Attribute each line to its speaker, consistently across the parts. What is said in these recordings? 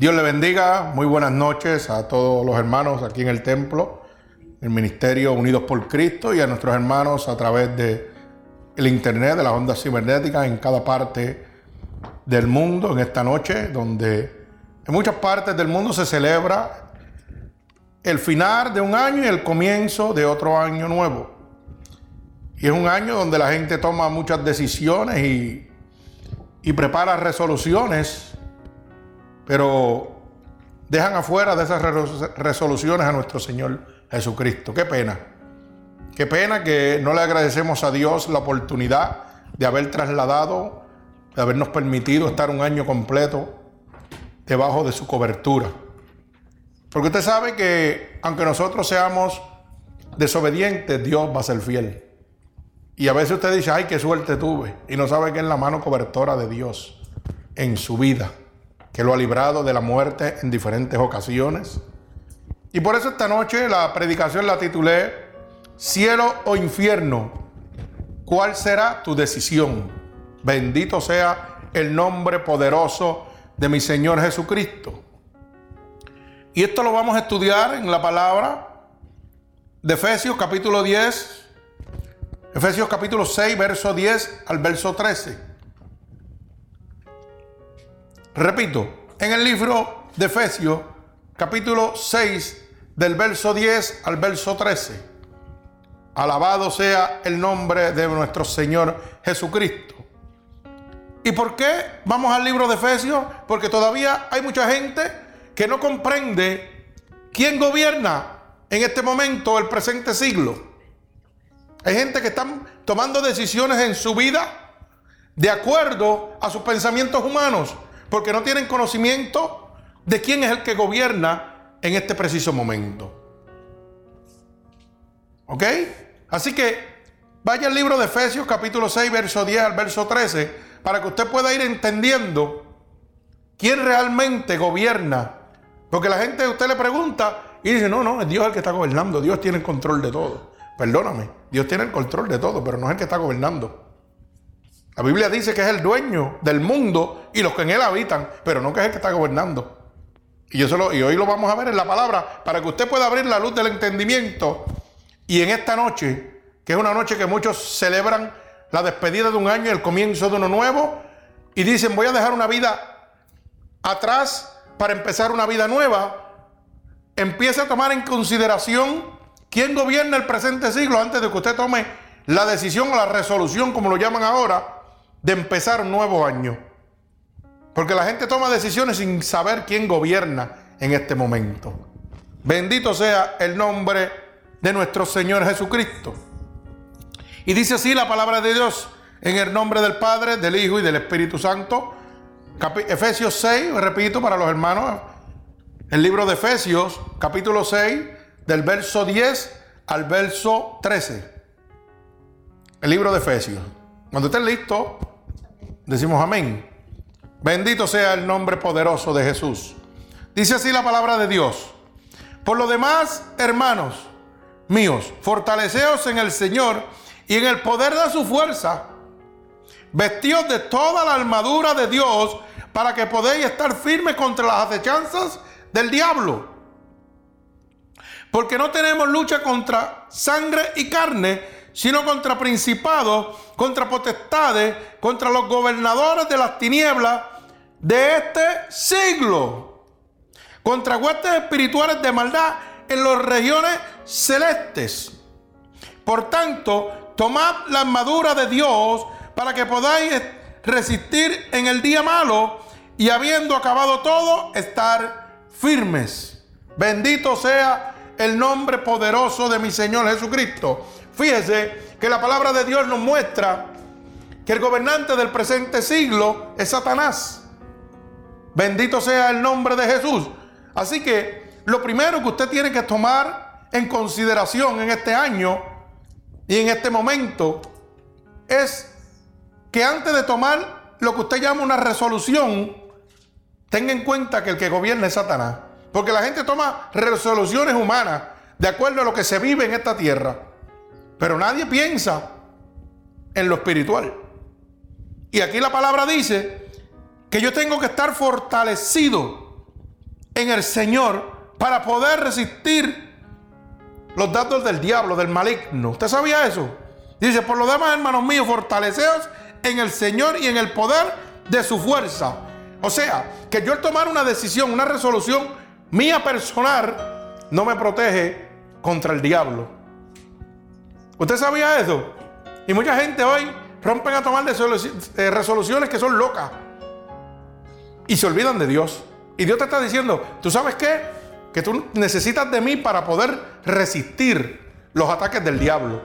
Speaker 1: Dios le bendiga, muy buenas noches a todos los hermanos aquí en el templo, el Ministerio Unidos por Cristo y a nuestros hermanos a través de el internet, de las ondas cibernéticas en cada parte del mundo en esta noche, donde en muchas partes del mundo se celebra el final de un año y el comienzo de otro año nuevo. Y es un año donde la gente toma muchas decisiones y, y prepara resoluciones, pero dejan afuera de esas resoluciones a nuestro Señor Jesucristo. Qué pena. Qué pena que no le agradecemos a Dios la oportunidad de haber trasladado, de habernos permitido estar un año completo debajo de su cobertura. Porque usted sabe que aunque nosotros seamos desobedientes, Dios va a ser fiel. Y a veces usted dice, ay, qué suerte tuve. Y no sabe que es la mano cobertora de Dios en su vida, que lo ha librado de la muerte en diferentes ocasiones. Y por eso esta noche la predicación la titulé, cielo o infierno, ¿cuál será tu decisión? Bendito sea el nombre poderoso de mi Señor Jesucristo. Y esto lo vamos a estudiar en la palabra de Efesios capítulo 10, Efesios capítulo 6, verso 10 al verso 13. Repito, en el libro de Efesios capítulo 6, del verso 10 al verso 13. Alabado sea el nombre de nuestro Señor Jesucristo. ¿Y por qué vamos al libro de Efesios? Porque todavía hay mucha gente que no comprende quién gobierna en este momento, el presente siglo. Hay gente que están tomando decisiones en su vida de acuerdo a sus pensamientos humanos, porque no tienen conocimiento de quién es el que gobierna en este preciso momento. ¿Ok? Así que vaya al libro de Efesios capítulo 6, verso 10 al verso 13, para que usted pueda ir entendiendo quién realmente gobierna porque la gente, usted le pregunta y dice, no, no, es Dios el que está gobernando, Dios tiene el control de todo. Perdóname, Dios tiene el control de todo, pero no es el que está gobernando. La Biblia dice que es el dueño del mundo y los que en él habitan, pero no que es el que está gobernando. Y, eso y hoy lo vamos a ver en la palabra para que usted pueda abrir la luz del entendimiento. Y en esta noche, que es una noche que muchos celebran la despedida de un año y el comienzo de uno nuevo, y dicen, voy a dejar una vida atrás para empezar una vida nueva, empiece a tomar en consideración quién gobierna el presente siglo antes de que usted tome la decisión o la resolución, como lo llaman ahora, de empezar un nuevo año. Porque la gente toma decisiones sin saber quién gobierna en este momento. Bendito sea el nombre de nuestro Señor Jesucristo. Y dice así la palabra de Dios en el nombre del Padre, del Hijo y del Espíritu Santo. Efesios 6, repito para los hermanos, el libro de Efesios, capítulo 6, del verso 10 al verso 13. El libro de Efesios. Cuando estén listo, decimos amén. Bendito sea el nombre poderoso de Jesús. Dice así la palabra de Dios. Por lo demás, hermanos míos, fortaleceos en el Señor y en el poder de su fuerza. Vestidos de toda la armadura de Dios para que podáis estar firmes contra las acechanzas del diablo. Porque no tenemos lucha contra sangre y carne, sino contra principados, contra potestades, contra los gobernadores de las tinieblas de este siglo, contra huestes espirituales de maldad en las regiones celestes. Por tanto, tomad la armadura de Dios para que podáis resistir en el día malo y habiendo acabado todo, estar firmes. Bendito sea el nombre poderoso de mi Señor Jesucristo. Fíjese que la palabra de Dios nos muestra que el gobernante del presente siglo es Satanás. Bendito sea el nombre de Jesús. Así que lo primero que usted tiene que tomar en consideración en este año y en este momento es que antes de tomar lo que usted llama una resolución, tenga en cuenta que el que gobierna es Satanás. Porque la gente toma resoluciones humanas de acuerdo a lo que se vive en esta tierra. Pero nadie piensa en lo espiritual. Y aquí la palabra dice que yo tengo que estar fortalecido en el Señor para poder resistir los datos del diablo, del maligno. ¿Usted sabía eso? Dice, por lo demás, hermanos míos, fortaleceos en el Señor y en el poder de su fuerza. O sea, que yo al tomar una decisión, una resolución mía personal, no me protege contra el diablo. ¿Usted sabía eso? Y mucha gente hoy rompen a tomar eh, resoluciones que son locas y se olvidan de Dios. Y Dios te está diciendo, ¿tú sabes qué? Que tú necesitas de mí para poder resistir los ataques del diablo.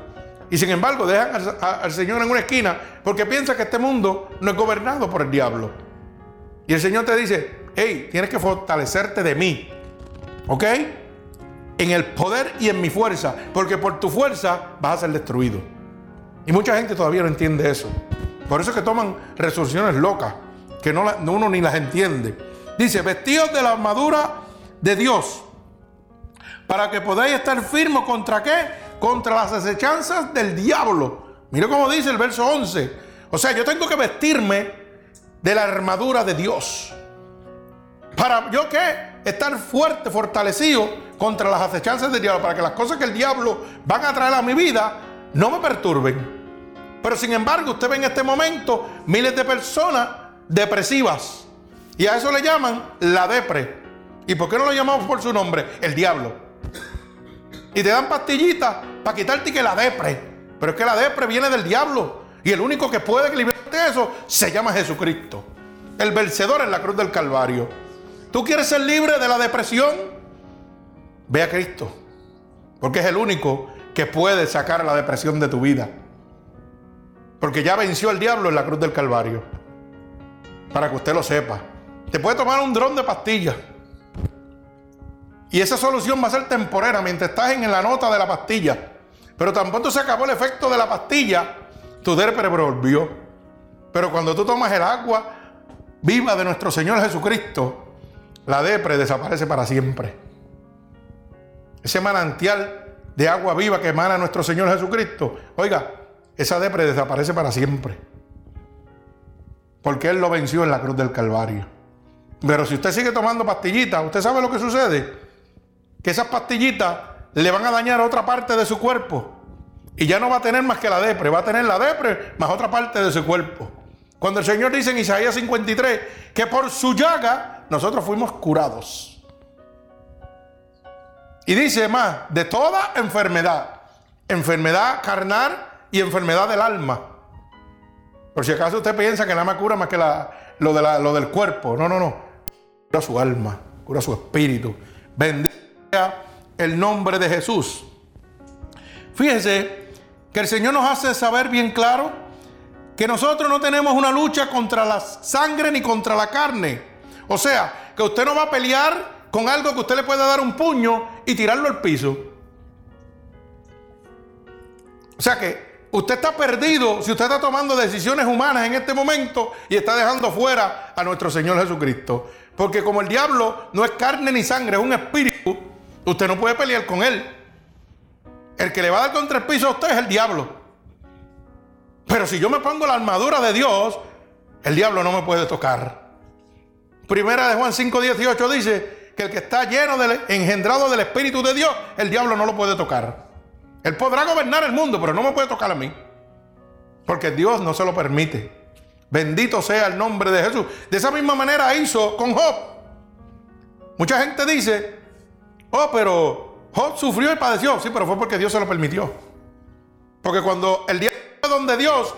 Speaker 1: Y sin embargo dejan al, Señor en una esquina porque piensa que este mundo no es gobernado por el diablo. Y el Señor te dice, hey, tienes que fortalecerte de mí. ¿Ok? En el poder y en mi fuerza. Porque por tu fuerza vas a ser destruido. Y mucha gente todavía no entiende eso. Por eso es que toman resoluciones locas, que no uno ni las entiende. Dice, vestidos de la armadura de Dios, para que podáis estar firmes contra qué? contra las acechanzas del diablo. Mire cómo dice el verso 11. O sea, yo tengo que vestirme de la armadura de Dios. Para yo qué? Estar fuerte, fortalecido contra las acechanzas del diablo. Para que las cosas que el diablo van a traer a mi vida no me perturben. Pero sin embargo, usted ve en este momento miles de personas depresivas. Y a eso le llaman la depre. ¿Y por qué no lo llamamos por su nombre? El diablo y te dan pastillitas para quitarte que la depre. Pero es que la depre viene del diablo. Y el único que puede librarte de eso se llama Jesucristo. El vencedor en la cruz del Calvario. ¿Tú quieres ser libre de la depresión? Ve a Cristo. Porque es el único que puede sacar la depresión de tu vida. Porque ya venció el diablo en la cruz del Calvario. Para que usted lo sepa. Te puede tomar un dron de pastillas y esa solución va a ser temporera mientras estás en la nota de la pastilla. Pero tampoco se acabó el efecto de la pastilla, tu depre volvió. Pero cuando tú tomas el agua viva de nuestro Señor Jesucristo, la depre desaparece para siempre. Ese manantial de agua viva que emana nuestro Señor Jesucristo, oiga, esa depre desaparece para siempre. Porque Él lo venció en la cruz del Calvario. Pero si usted sigue tomando pastillitas, ¿usted sabe lo que sucede? que esas pastillitas le van a dañar otra parte de su cuerpo. Y ya no va a tener más que la depre, va a tener la depre más otra parte de su cuerpo. Cuando el Señor dice en Isaías 53 que por su llaga nosotros fuimos curados. Y dice más, de toda enfermedad, enfermedad carnal y enfermedad del alma. Por si acaso usted piensa que nada más cura más que lo, de lo del cuerpo. No, no, no. Cura su alma, cura su espíritu. Bendito el nombre de Jesús. Fíjese que el Señor nos hace saber bien claro que nosotros no tenemos una lucha contra la sangre ni contra la carne. O sea, que usted no va a pelear con algo que usted le pueda dar un puño y tirarlo al piso. O sea que usted está perdido si usted está tomando decisiones humanas en este momento y está dejando fuera a nuestro Señor Jesucristo. Porque como el diablo no es carne ni sangre, es un espíritu, Usted no puede pelear con él. El que le va a dar contra el piso a usted es el diablo. Pero si yo me pongo la armadura de Dios, el diablo no me puede tocar. Primera de Juan 5:18 dice que el que está lleno, del, engendrado del Espíritu de Dios, el diablo no lo puede tocar. Él podrá gobernar el mundo, pero no me puede tocar a mí. Porque Dios no se lo permite. Bendito sea el nombre de Jesús. De esa misma manera hizo con Job. Mucha gente dice, Oh, pero Job sufrió y padeció. Sí, pero fue porque Dios se lo permitió. Porque cuando el día donde Dios,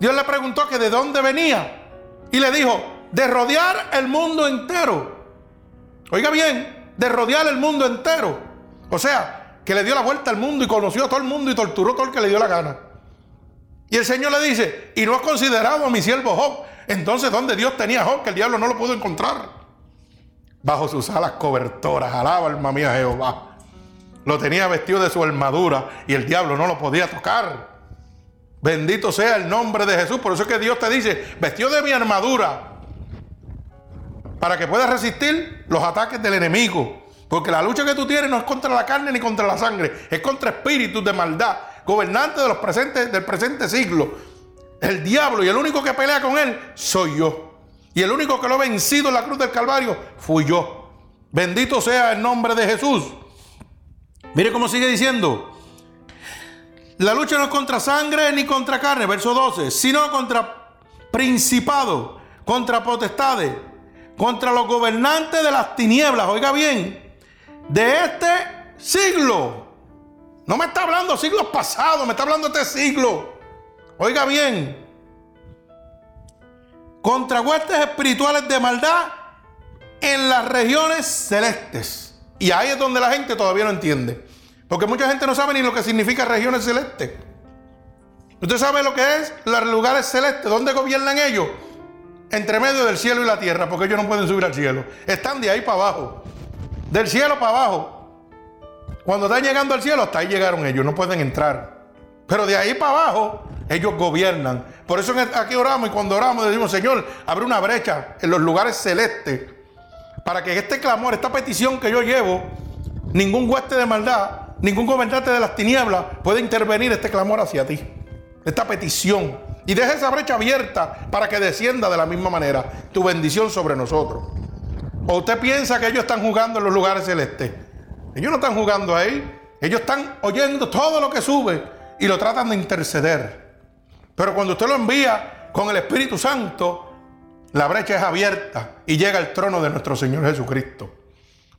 Speaker 1: Dios le preguntó que de dónde venía. Y le dijo, de rodear el mundo entero. Oiga bien, de rodear el mundo entero. O sea, que le dio la vuelta al mundo y conoció a todo el mundo y torturó todo el que le dio la gana. Y el Señor le dice, y no has considerado a mi siervo Job. Entonces, ¿dónde Dios tenía a Job que el diablo no lo pudo encontrar? bajo sus alas cobertoras. Alaba alma mía Jehová. Lo tenía vestido de su armadura y el diablo no lo podía tocar. Bendito sea el nombre de Jesús. Por eso es que Dios te dice, vestido de mi armadura, para que puedas resistir los ataques del enemigo. Porque la lucha que tú tienes no es contra la carne ni contra la sangre, es contra espíritus de maldad, gobernantes de los presentes, del presente siglo. El diablo y el único que pelea con él soy yo. Y el único que lo ha vencido en la cruz del Calvario fui yo. Bendito sea el nombre de Jesús. Mire cómo sigue diciendo. La lucha no es contra sangre ni contra carne, verso 12, sino contra principados, contra potestades, contra los gobernantes de las tinieblas, oiga bien, de este siglo. No me está hablando siglos pasados, me está hablando este siglo. Oiga bien, contra huestes espirituales de maldad en las regiones celestes. Y ahí es donde la gente todavía no entiende. Porque mucha gente no sabe ni lo que significa regiones celestes. ¿Usted sabe lo que es los lugares celestes? ¿Dónde gobiernan ellos? Entre medio del cielo y la tierra, porque ellos no pueden subir al cielo. Están de ahí para abajo. Del cielo para abajo. Cuando están llegando al cielo, hasta ahí llegaron ellos, no pueden entrar. Pero de ahí para abajo, ellos gobiernan. Por eso aquí oramos y cuando oramos decimos, Señor, abre una brecha en los lugares celestes para que este clamor, esta petición que yo llevo, ningún hueste de maldad Ningún gobernante de las tinieblas puede intervenir este clamor hacia ti, esta petición. Y deja esa brecha abierta para que descienda de la misma manera tu bendición sobre nosotros. ¿O usted piensa que ellos están jugando en los lugares celestes? Ellos no están jugando ahí. Ellos están oyendo todo lo que sube y lo tratan de interceder. Pero cuando usted lo envía con el Espíritu Santo, la brecha es abierta y llega al trono de nuestro Señor Jesucristo.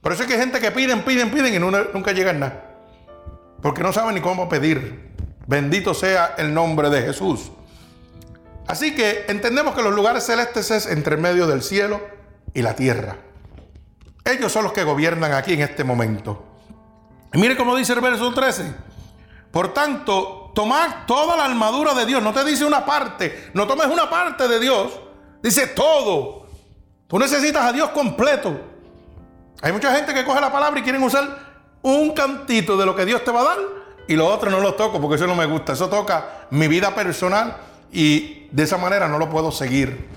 Speaker 1: Por eso es que hay gente que piden, piden, piden y nunca llegan nada porque no saben ni cómo pedir. Bendito sea el nombre de Jesús. Así que entendemos que los lugares celestes es entre medio del cielo y la tierra. Ellos son los que gobiernan aquí en este momento. Y mire cómo dice el verso 13. Por tanto, tomad toda la armadura de Dios. No te dice una parte, no tomes una parte de Dios. Dice todo. Tú necesitas a Dios completo. Hay mucha gente que coge la palabra y quieren usar un cantito de lo que Dios te va a dar y lo otro no lo toco porque eso no me gusta. Eso toca mi vida personal y de esa manera no lo puedo seguir.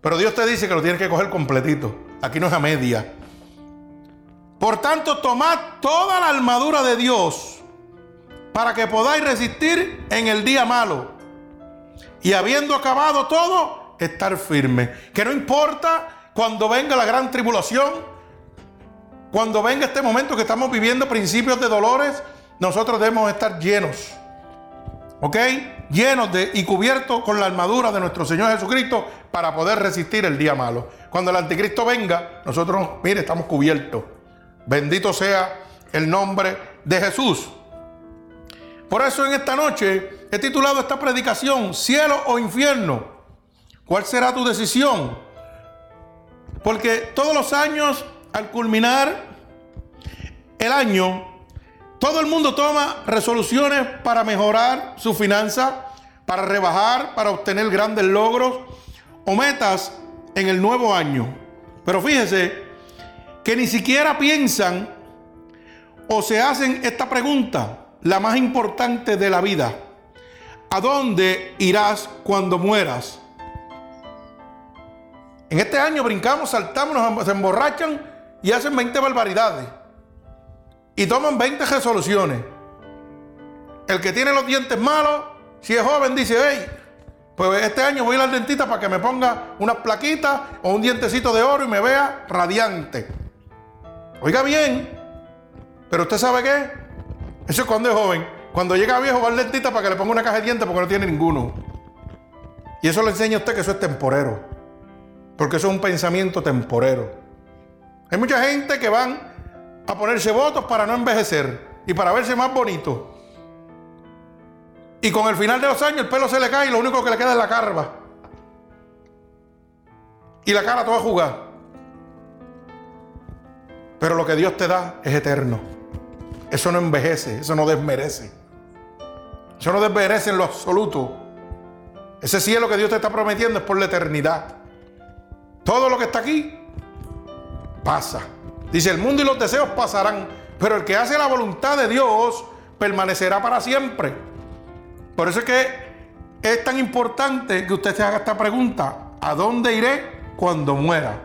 Speaker 1: Pero Dios te dice que lo tienes que coger completito. Aquí no es a media. Por tanto, tomad toda la armadura de Dios para que podáis resistir en el día malo. Y habiendo acabado todo, estar firme. Que no importa cuando venga la gran tribulación, cuando venga este momento que estamos viviendo principios de dolores, nosotros debemos estar llenos. ¿Ok? Llenos de y cubiertos con la armadura de nuestro Señor Jesucristo para poder resistir el día malo. Cuando el anticristo venga, nosotros, mire, estamos cubiertos. Bendito sea el nombre de Jesús. Por eso en esta noche he titulado esta predicación, cielo o infierno. ¿Cuál será tu decisión? Porque todos los años al culminar el año, todo el mundo toma resoluciones para mejorar su finanza, para rebajar, para obtener grandes logros o metas en el nuevo año. Pero fíjese que ni siquiera piensan o se hacen esta pregunta, la más importante de la vida. ¿A dónde irás cuando mueras? En este año brincamos, saltamos, nos emborrachan y hacen 20 barbaridades. Y toman 20 resoluciones. El que tiene los dientes malos, si es joven, dice, hey, pues este año voy a ir al dentista para que me ponga unas plaquitas o un dientecito de oro y me vea radiante. Oiga bien, pero usted sabe qué? Eso es cuando es joven. Cuando llega viejo va al dentista para que le ponga una caja de dientes porque no tiene ninguno. Y eso le enseña a usted que eso es temporero. Porque eso es un pensamiento temporero. Hay mucha gente que van a ponerse votos para no envejecer y para verse más bonito. Y con el final de los años el pelo se le cae y lo único que le queda es la carva. Y la cara toda jugada. Pero lo que Dios te da es eterno. Eso no envejece, eso no desmerece. Eso no desmerece en lo absoluto. Ese cielo que Dios te está prometiendo es por la eternidad. Todo lo que está aquí pasa. Dice, el mundo y los deseos pasarán, pero el que hace la voluntad de Dios permanecerá para siempre. Por eso es que es tan importante que usted se haga esta pregunta. ¿A dónde iré cuando muera?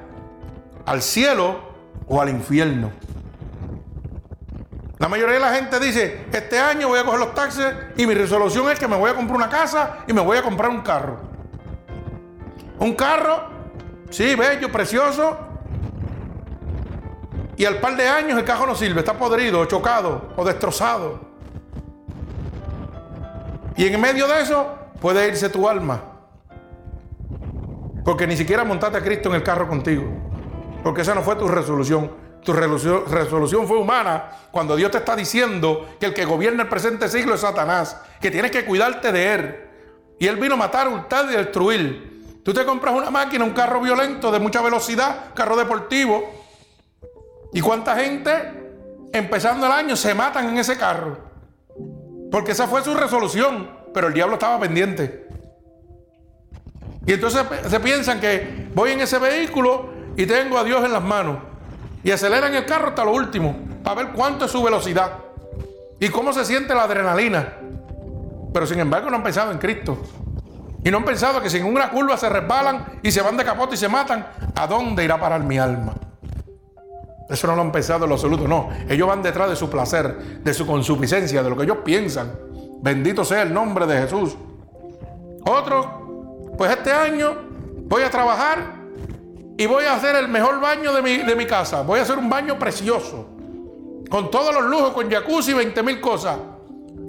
Speaker 1: ¿Al cielo o al infierno? La mayoría de la gente dice, este año voy a coger los taxis y mi resolución es que me voy a comprar una casa y me voy a comprar un carro. Un carro, sí, bello, precioso, y al par de años el carro no sirve, está podrido, chocado o destrozado. Y en medio de eso puede irse tu alma. Porque ni siquiera montaste a Cristo en el carro contigo. Porque esa no fue tu resolución. Tu resolución, fue humana cuando Dios te está diciendo que el que gobierna el presente siglo es Satanás, que tienes que cuidarte de él. Y él vino a matar, hurtar y destruir. Tú te compras una máquina, un carro violento de mucha velocidad, carro deportivo. ¿Y cuánta gente empezando el año se matan en ese carro? Porque esa fue su resolución, pero el diablo estaba pendiente. Y entonces se piensan que voy en ese vehículo y tengo a Dios en las manos. Y aceleran el carro hasta lo último, para ver cuánto es su velocidad y cómo se siente la adrenalina. Pero sin embargo no han pensado en Cristo. Y no han pensado que si en una curva se resbalan y se van de capote y se matan, ¿a dónde irá a parar mi alma? Eso no lo han pensado en lo absoluto, no. Ellos van detrás de su placer, de su consuficiencia, de lo que ellos piensan. Bendito sea el nombre de Jesús. Otro, pues este año voy a trabajar y voy a hacer el mejor baño de mi, de mi casa. Voy a hacer un baño precioso, con todos los lujos, con jacuzzi y 20 mil cosas.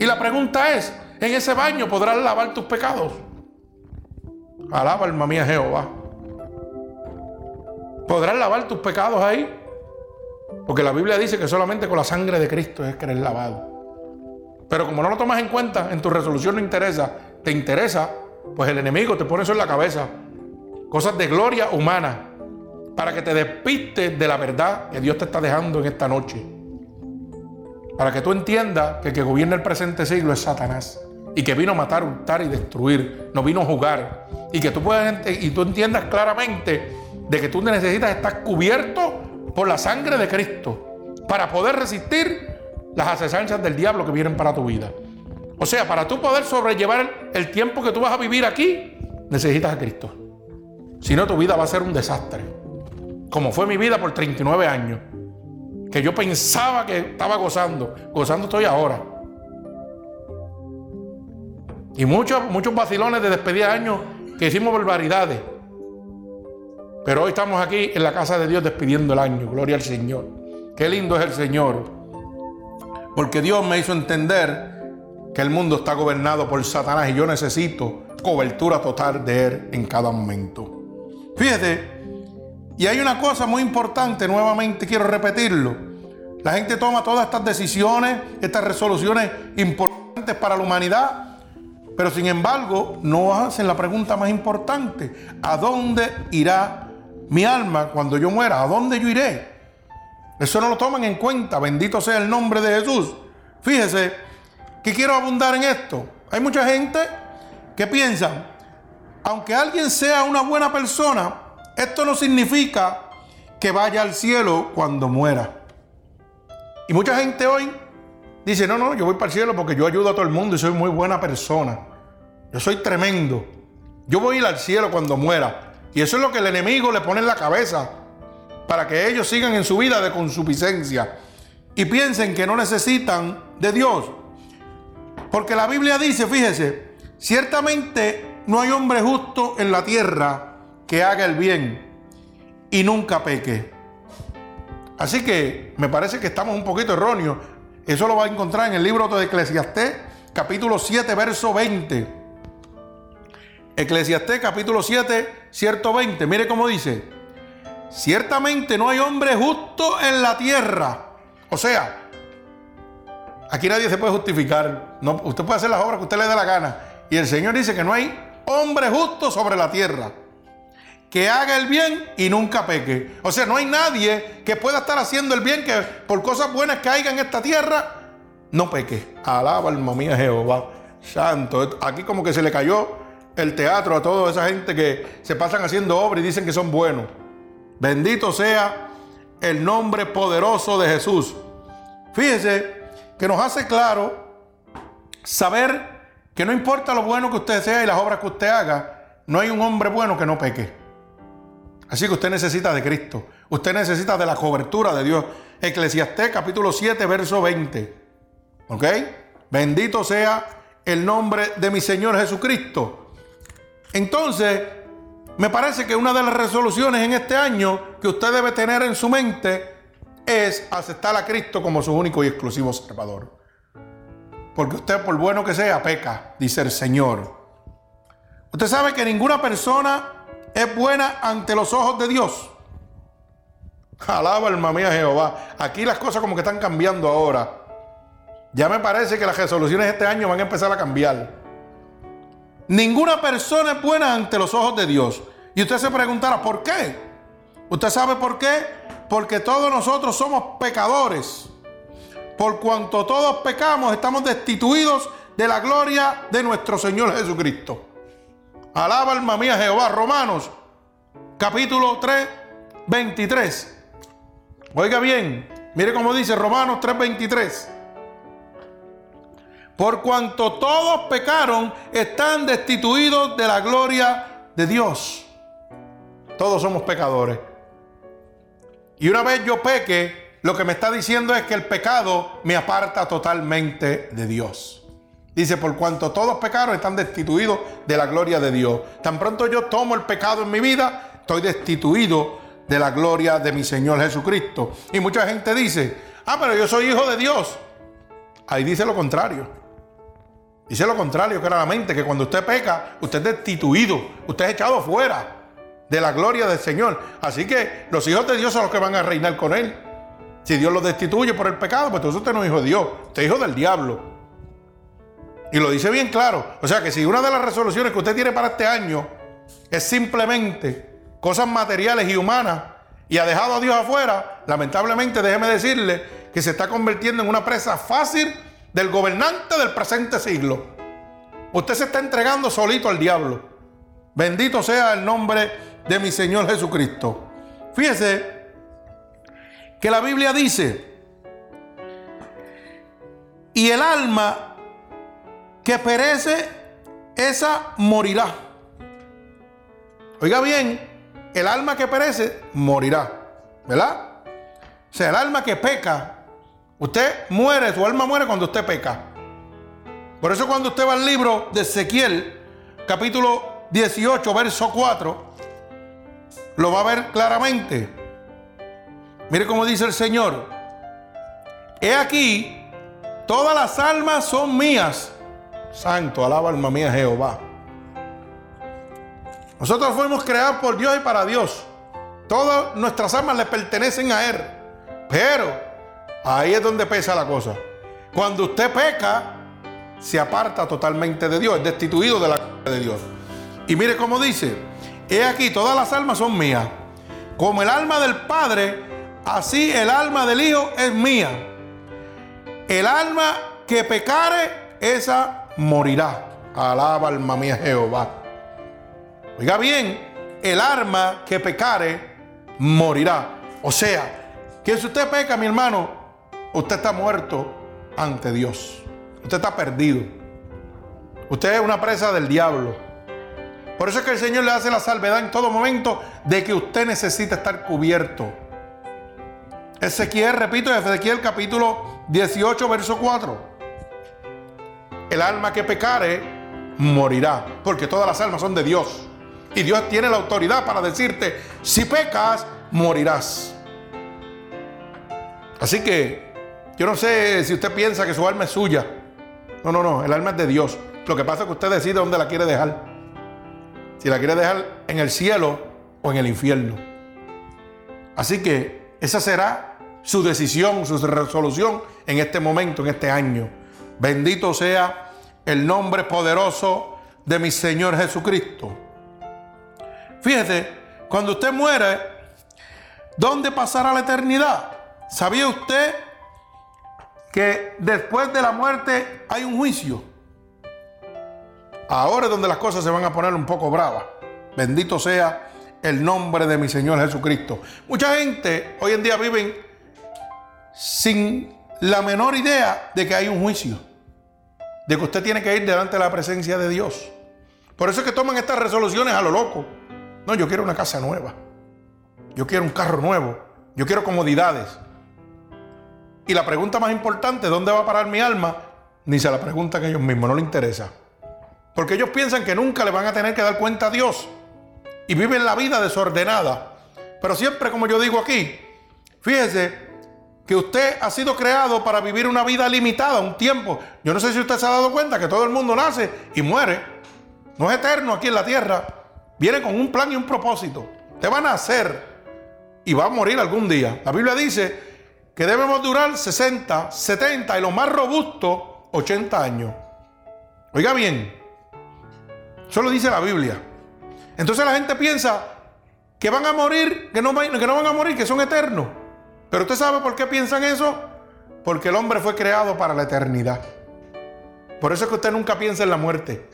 Speaker 1: Y la pregunta es, ¿en ese baño podrás lavar tus pecados? Alaba alma mía Jehová. ¿Podrás lavar tus pecados ahí? Porque la Biblia dice que solamente con la sangre de Cristo es que eres lavado. Pero como no lo tomas en cuenta, en tu resolución no interesa, te interesa, pues el enemigo te pone eso en la cabeza. Cosas de gloria humana para que te despistes de la verdad que Dios te está dejando en esta noche. Para que tú entiendas que el que gobierna el presente siglo es Satanás y que vino a matar, hurtar y destruir, no vino a jugar. Y que tú puedas y tú entiendas claramente de que tú necesitas estar cubierto por la sangre de Cristo para poder resistir las asechanzas del diablo que vienen para tu vida. O sea, para tú poder sobrellevar el tiempo que tú vas a vivir aquí, necesitas a Cristo. Si no, tu vida va a ser un desastre como fue mi vida por 39 años, que yo pensaba que estaba gozando, gozando estoy ahora. Y muchos, muchos vacilones de despedida de años que hicimos barbaridades. Pero hoy estamos aquí en la casa de Dios despidiendo el año. Gloria al Señor. Qué lindo es el Señor. Porque Dios me hizo entender que el mundo está gobernado por Satanás y yo necesito cobertura total de Él en cada momento. Fíjate, y hay una cosa muy importante, nuevamente quiero repetirlo. La gente toma todas estas decisiones, estas resoluciones importantes para la humanidad, pero sin embargo no hacen la pregunta más importante. ¿A dónde irá mi alma cuando yo muera? ¿A dónde yo iré? Eso no lo toman en cuenta. Bendito sea el nombre de Jesús. Fíjese que quiero abundar en esto. Hay mucha gente que piensa, aunque alguien sea una buena persona, esto no significa que vaya al cielo cuando muera. Y mucha gente hoy dice, no, no, yo voy para el cielo porque yo ayudo a todo el mundo y soy muy buena persona. Yo soy tremendo. Yo voy a ir al cielo cuando muera. Y eso es lo que el enemigo le pone en la cabeza para que ellos sigan en su vida de consuficiencia y piensen que no necesitan de Dios. Porque la Biblia dice, fíjese, ciertamente no hay hombre justo en la tierra que haga el bien y nunca peque. Así que me parece que estamos un poquito erróneos. Eso lo va a encontrar en el libro de Eclesiastés, capítulo 7, verso 20. Eclesiastés, capítulo 7, cierto 20. Mire cómo dice. Ciertamente no hay hombre justo en la tierra. O sea, aquí nadie se puede justificar. No, usted puede hacer las obras que usted le dé la gana. Y el Señor dice que no hay hombre justo sobre la tierra que haga el bien y nunca peque. O sea, no hay nadie que pueda estar haciendo el bien que por cosas buenas que haya en esta tierra, no peque. Alaba alma mía Jehová. Santo. Aquí como que se le cayó el teatro a toda esa gente que se pasan haciendo obras y dicen que son buenos. Bendito sea el nombre poderoso de Jesús. Fíjese que nos hace claro saber que no importa lo bueno que usted sea y las obras que usted haga, no hay un hombre bueno que no peque. Así que usted necesita de Cristo. Usted necesita de la cobertura de Dios. Eclesiastés capítulo 7, verso 20. ¿Ok? Bendito sea el nombre de mi Señor Jesucristo. Entonces, me parece que una de las resoluciones en este año que usted debe tener en su mente es aceptar a Cristo como su único y exclusivo Salvador. Porque usted, por bueno que sea, peca, dice el Señor. Usted sabe que ninguna persona es buena ante los ojos de Dios. Alaba alma mía Jehová. Aquí las cosas como que están cambiando ahora. Ya me parece que las resoluciones de este año van a empezar a cambiar. Ninguna persona es buena ante los ojos de Dios. Y usted se preguntará, ¿por qué? ¿Usted sabe por qué? Porque todos nosotros somos pecadores. Por cuanto todos pecamos, estamos destituidos de la gloria de nuestro Señor Jesucristo. Alaba alma mía Jehová. Romanos, capítulo 3, 23. Oiga bien, mire cómo dice Romanos 3, 23. Por cuanto todos pecaron, están destituidos de la gloria de Dios. Todos somos pecadores. Y una vez yo peque, lo que me está diciendo es que el pecado me aparta totalmente de Dios. Dice, por cuanto todos pecaron, están destituidos de la gloria de Dios. Tan pronto yo tomo el pecado en mi vida, estoy destituido de la gloria de mi Señor Jesucristo. Y mucha gente dice, ah, pero yo soy hijo de Dios. Ahí dice lo contrario. Dice lo contrario claramente, que cuando usted peca, usted es destituido, usted es echado fuera de la gloria del Señor. Así que los hijos de Dios son los que van a reinar con Él. Si Dios los destituye por el pecado, pues entonces usted no es hijo de Dios, usted es hijo del diablo. Y lo dice bien claro. O sea que si una de las resoluciones que usted tiene para este año es simplemente cosas materiales y humanas y ha dejado a Dios afuera, lamentablemente déjeme decirle que se está convirtiendo en una presa fácil del gobernante del presente siglo. Usted se está entregando solito al diablo. Bendito sea el nombre de mi Señor Jesucristo. Fíjese que la Biblia dice, y el alma que perece, esa morirá. Oiga bien, el alma que perece, morirá. ¿Verdad? O sea, el alma que peca, Usted muere, su alma muere cuando usted peca. Por eso cuando usted va al libro de Ezequiel, capítulo 18, verso 4, lo va a ver claramente. Mire cómo dice el Señor. He aquí, todas las almas son mías. Santo, alaba alma mía Jehová. Nosotros fuimos creados por Dios y para Dios. Todas nuestras almas le pertenecen a Él. Pero Ahí es donde pesa la cosa. Cuando usted peca, se aparta totalmente de Dios, es destituido de la de Dios. Y mire cómo dice, he aquí, todas las almas son mías. Como el alma del Padre, así el alma del Hijo es mía. El alma que pecare, esa morirá. Alaba alma mía Jehová. Oiga bien, el alma que pecare, morirá. O sea, que si usted peca, mi hermano, usted está muerto ante Dios. Usted está perdido. Usted es una presa del diablo. Por eso es que el Señor le hace la salvedad en todo momento de que usted necesita estar cubierto. Ezequiel, repito, Ezequiel capítulo 18, verso 4. El alma que pecare morirá, porque todas las almas son de Dios. Y Dios tiene la autoridad para decirte, si pecas, morirás. Así que yo no sé si usted piensa que su alma es suya. No, no, no, el alma es de Dios. Lo que pasa es que usted decide dónde la quiere dejar. Si la quiere dejar en el cielo o en el infierno. Así que esa será su decisión, su resolución en este momento, en este año. Bendito sea el nombre poderoso de mi Señor Jesucristo. Fíjese, cuando usted muere, ¿dónde pasará la eternidad? ¿Sabía usted que después de la muerte hay un juicio. Ahora es donde las cosas se van a poner un poco bravas. Bendito sea el nombre de mi Señor Jesucristo. Mucha gente hoy en día viven sin la menor idea de que hay un juicio. De que usted tiene que ir delante de la presencia de Dios. Por eso es que toman estas resoluciones a lo loco. No, yo quiero una casa nueva. Yo quiero un carro nuevo. Yo quiero comodidades. Y la pregunta más importante, ¿dónde va a parar mi alma? Ni se la preguntan ellos mismos, no les interesa. Porque ellos piensan que nunca le van a tener que dar cuenta a Dios. Y viven la vida desordenada. Pero siempre, como yo digo aquí, fíjese que usted ha sido creado para vivir una vida limitada, un tiempo. Yo no sé si usted se ha dado cuenta que todo el mundo nace y muere. No es eterno aquí en la tierra. Viene con un plan y un propósito. Usted va a nacer y va a morir algún día. La Biblia dice que debemos durar 60, 70 y lo más robusto, 80 años. Oiga bien, eso lo dice la Biblia. Entonces la gente piensa que van a morir, que no, que van a morir, que son eternos. Pero usted sabe por qué piensan eso? Porque el hombre fue creado para la eternidad. Por eso es que usted nunca piensa en la muerte.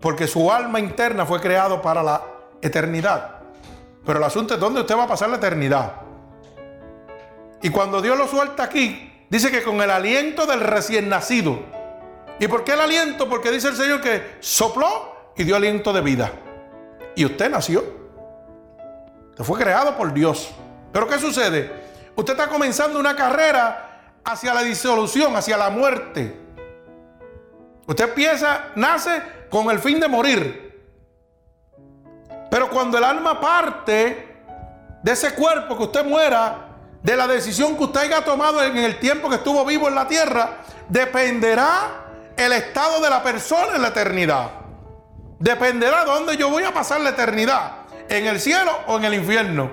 Speaker 1: Porque su alma interna fue creado para la eternidad. Pero el asunto es dónde usted va a pasar la eternidad. Y cuando Dios lo suelta aquí, dice que con el aliento del recién nacido. ¿Y por qué el aliento? Porque dice el Señor que sopló y dio aliento de vida. Y usted nació. Usted fue creado por Dios. Pero ¿qué sucede? Usted está comenzando una carrera hacia la disolución, hacia la muerte. Usted empieza, nace con el fin de morir. Pero cuando el alma parte de ese cuerpo que usted muera, de la decisión que usted haya tomado en el tiempo que estuvo vivo en la tierra, dependerá el estado de la persona en la eternidad. Dependerá dónde yo voy a pasar la eternidad, en el cielo o en el infierno.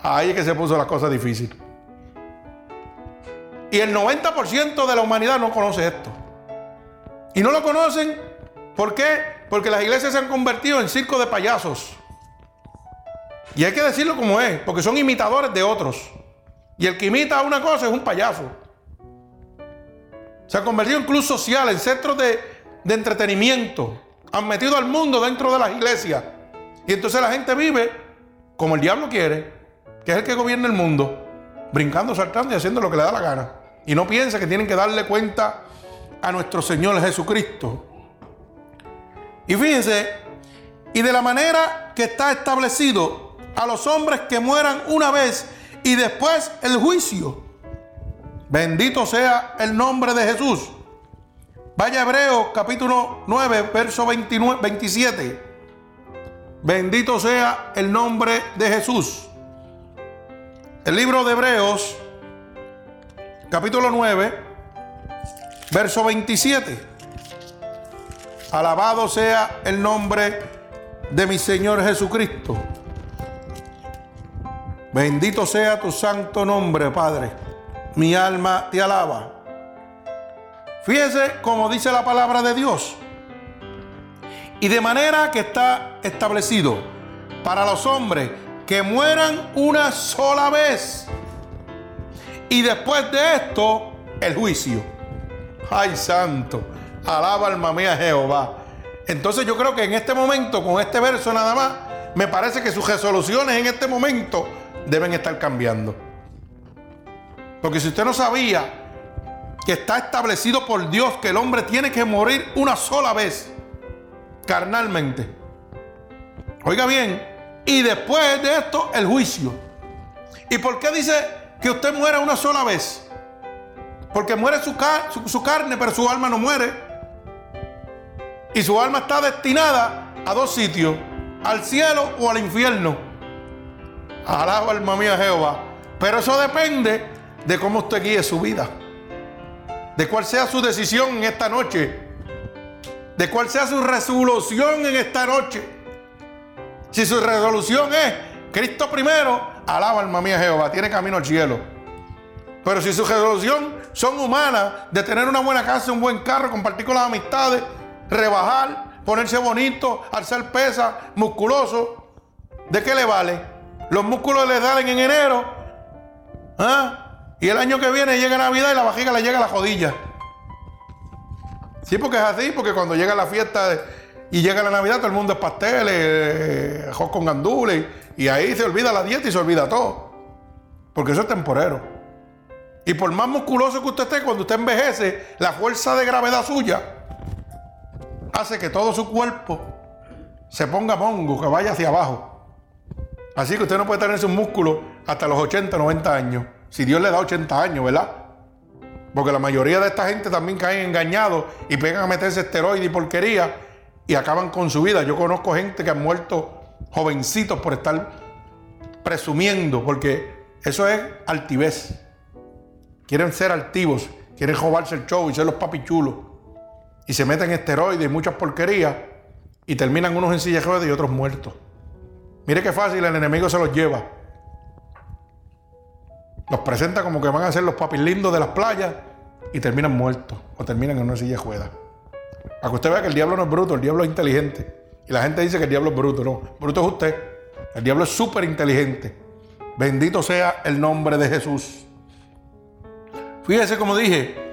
Speaker 1: Ahí es que se puso la cosa difícil. Y el 90% de la humanidad no conoce esto. Y no lo conocen, ¿por qué? Porque las iglesias se han convertido en circo de payasos. Y hay que decirlo como es, porque son imitadores de otros. Y el que imita una cosa es un payaso. Se ha convertido en club social, en centros de, de entretenimiento. Han metido al mundo dentro de las iglesias. Y entonces la gente vive como el diablo quiere, que es el que gobierna el mundo, brincando, saltando y haciendo lo que le da la gana. Y no piensa que tienen que darle cuenta a nuestro Señor Jesucristo. Y fíjense, y de la manera que está establecido a los hombres que mueran una vez y después el juicio. Bendito sea el nombre de Jesús. Vaya Hebreos capítulo 9, verso 29, 27. Bendito sea el nombre de Jesús. El libro de Hebreos capítulo 9, verso 27. Alabado sea el nombre de mi Señor Jesucristo. Bendito sea tu santo nombre, Padre. Mi alma te alaba. Fíjese como dice la palabra de Dios. Y de manera que está establecido para los hombres que mueran una sola vez y después de esto, el juicio. Ay, santo. Alaba alma mía Jehová. Entonces yo creo que en este momento, con este verso nada más, me parece que sus resoluciones en este momento deben estar cambiando. Porque si usted no sabía que está establecido por Dios que el hombre tiene que morir una sola vez, carnalmente. Oiga bien, y después de esto el juicio. ¿Y por qué dice que usted muera una sola vez. Porque muere su, su, carne, pero su alma no muere. Y su alma está destinada a dos sitios, al cielo o al infierno. Alaba alma mía Jehová. Pero eso depende de cómo usted guíe su vida. De cuál sea su decisión en esta noche. De cuál sea su resolución en esta noche. Si su resolución es Cristo primero, alaba alma mía Jehová, tiene camino al cielo. Pero si su resolución son humanas, de tener una buena casa, un buen carro, compartir con las amistades, rebajar, ponerse bonito, alzar pesa, musculoso, ¿de qué le vale? Los músculos le salen en enero, ¿ah? y el año que viene llega Navidad y la vajiga le llega a la jodilla. Sí, porque es así, porque cuando llega la fiesta y llega la Navidad, todo el mundo es pasteles, eh, con gandules y ahí se olvida la dieta y se olvida todo. Porque eso es temporero. Y por más musculoso que usted esté, cuando usted envejece, la fuerza de gravedad suya hace que todo su cuerpo se ponga mongo, que vaya hacia abajo. Así que usted no puede tener sus músculos hasta los 80, 90 años. Si Dios le da 80 años, ¿verdad? Porque la mayoría de esta gente también caen engañados y pegan a meterse esteroides y porquería y acaban con su vida. Yo conozco gente que ha muerto jovencitos por estar presumiendo, porque eso es altivez. quieren ser altivos, quieren robarse el show y ser los papichulos. Y se meten esteroides y muchas porquerías y terminan unos en silla y otros muertos. Mire qué fácil el enemigo se los lleva. Los presenta como que van a ser los papis lindos de las playas y terminan muertos o terminan en una silla ruedas. Para que usted vea que el diablo no es bruto, el diablo es inteligente. Y la gente dice que el diablo es bruto. No, bruto es usted. El diablo es súper inteligente. Bendito sea el nombre de Jesús. Fíjese como dije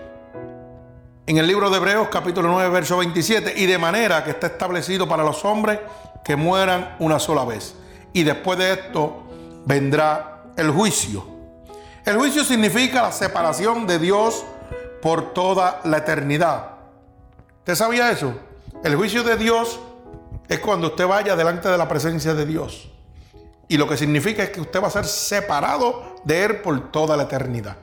Speaker 1: en el libro de Hebreos capítulo 9 verso 27, y de manera que está establecido para los hombres que mueran una sola vez. Y después de esto vendrá el juicio. El juicio significa la separación de Dios por toda la eternidad. ¿Usted sabía eso? El juicio de Dios es cuando usted vaya delante de la presencia de Dios. Y lo que significa es que usted va a ser separado de Él por toda la eternidad.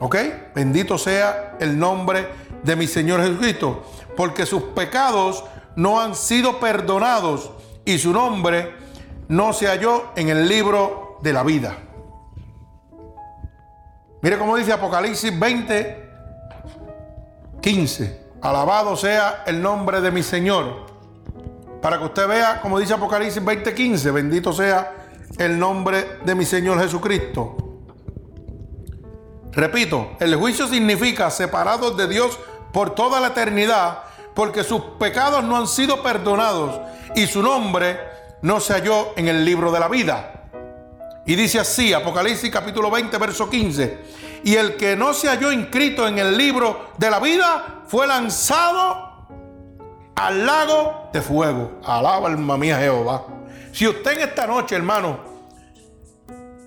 Speaker 1: ¿Ok? Bendito sea el nombre de mi Señor Jesucristo. Porque sus pecados no han sido perdonados y su nombre no se halló en el libro de la vida. Mire cómo dice Apocalipsis 20, 15. Alabado sea el nombre de mi Señor. Para que usted vea, como dice Apocalipsis 20:15, bendito sea el nombre de mi Señor Jesucristo. Repito, el juicio significa separados de Dios por toda la eternidad, porque sus pecados no han sido perdonados y su nombre no se halló en el libro de la vida. Y dice así, Apocalipsis capítulo 20, verso 15 y el que no se halló inscrito en el libro de la vida fue lanzado al lago de fuego. Alaba alma mía Jehová. Si usted en esta noche, hermano,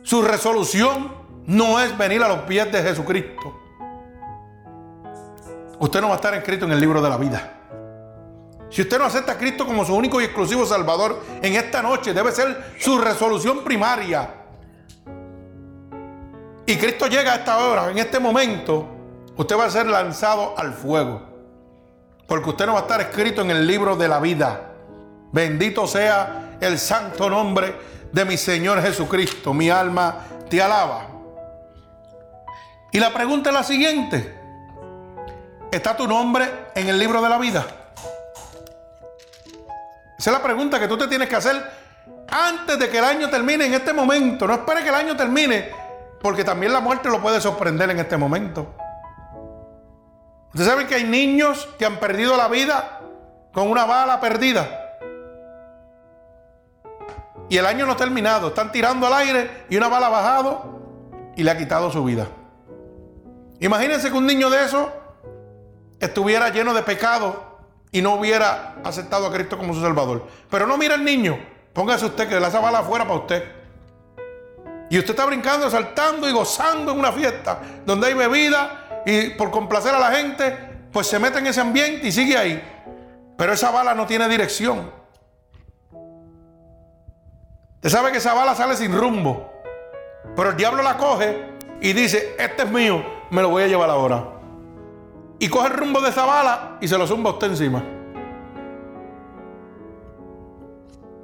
Speaker 1: su resolución no es venir a los pies de Jesucristo, usted no va a estar inscrito en el libro de la vida. Si usted no acepta a Cristo como su único y exclusivo Salvador, en esta noche debe ser su resolución primaria y Cristo llega a esta hora, en este momento, usted va a ser lanzado al fuego. Porque usted no va a estar escrito en el libro de la vida. Bendito sea el santo nombre de mi Señor Jesucristo. Mi alma te alaba. Y la pregunta es la siguiente. ¿Está tu nombre en el libro de la vida? Esa es la pregunta que tú te tienes que hacer antes de que el año termine en este momento. No espere que el año termine porque también la muerte lo puede sorprender en este momento. Ustedes saben que hay niños que han perdido la vida con una bala perdida. Y el año no ha terminado. Están tirando al aire y una bala ha bajado y le ha quitado su vida. Imagínense que un niño de eso estuviera lleno de pecado y no hubiera aceptado a Cristo como su Salvador. Pero no mira al niño. Póngase usted que le esa bala afuera para usted. Y usted está brincando, saltando y gozando en una fiesta donde hay bebida y por complacer a la gente, pues se mete en ese ambiente y sigue ahí. Pero esa bala no tiene dirección. Usted sabe que esa bala sale sin rumbo. Pero el diablo la coge y dice, este es mío, me lo voy a llevar ahora. Y coge el rumbo de esa bala y se lo zumba a usted encima.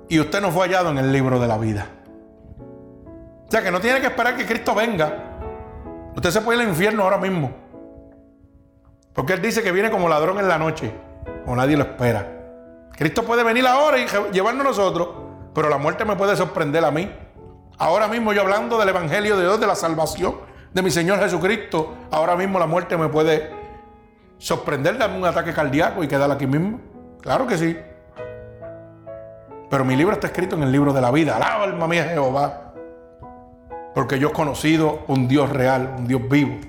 Speaker 1: Y usted no fue hallado en el libro de la vida. O sea que no tiene que esperar que Cristo venga. Usted se puede ir al infierno ahora mismo. Porque Él dice que viene como ladrón en la noche. O nadie lo espera. Cristo puede venir ahora y llevarnos a nosotros. Pero la muerte me puede sorprender a mí. Ahora mismo yo hablando del Evangelio de Dios, de la salvación de mi Señor Jesucristo. Ahora mismo la muerte me puede sorprender, darme un ataque cardíaco y quedar aquí mismo. Claro que sí. Pero mi libro está escrito en el libro de la vida. Alaba alma mía Jehová. Porque yo he conocido un Dios real, un Dios vivo.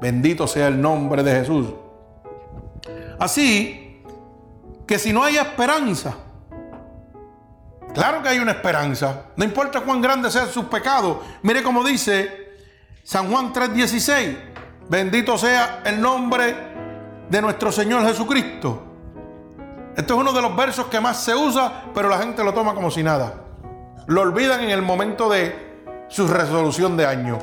Speaker 1: Bendito sea el nombre de Jesús. Así que si no hay esperanza, claro que hay una esperanza. No importa cuán grandes sean sus pecados. Mire cómo dice San Juan 3:16. Bendito sea el nombre de nuestro Señor Jesucristo. Esto es uno de los versos que más se usa, pero la gente lo toma como si nada. Lo olvidan en el momento de su resolución de año.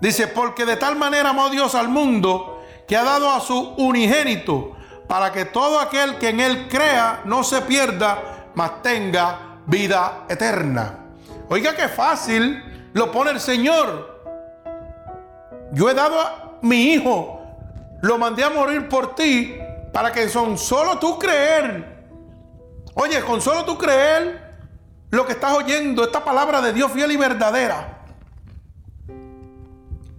Speaker 1: Dice, porque de tal manera amó Dios al mundo que ha dado a su unigénito para que todo aquel que en él crea no se pierda, mas tenga vida eterna. Oiga qué fácil lo pone el Señor. Yo he dado a mi hijo, lo mandé a morir por ti, para que son solo tú creer. Oye, con solo tú creer lo que estás oyendo, esta palabra de Dios fiel y verdadera.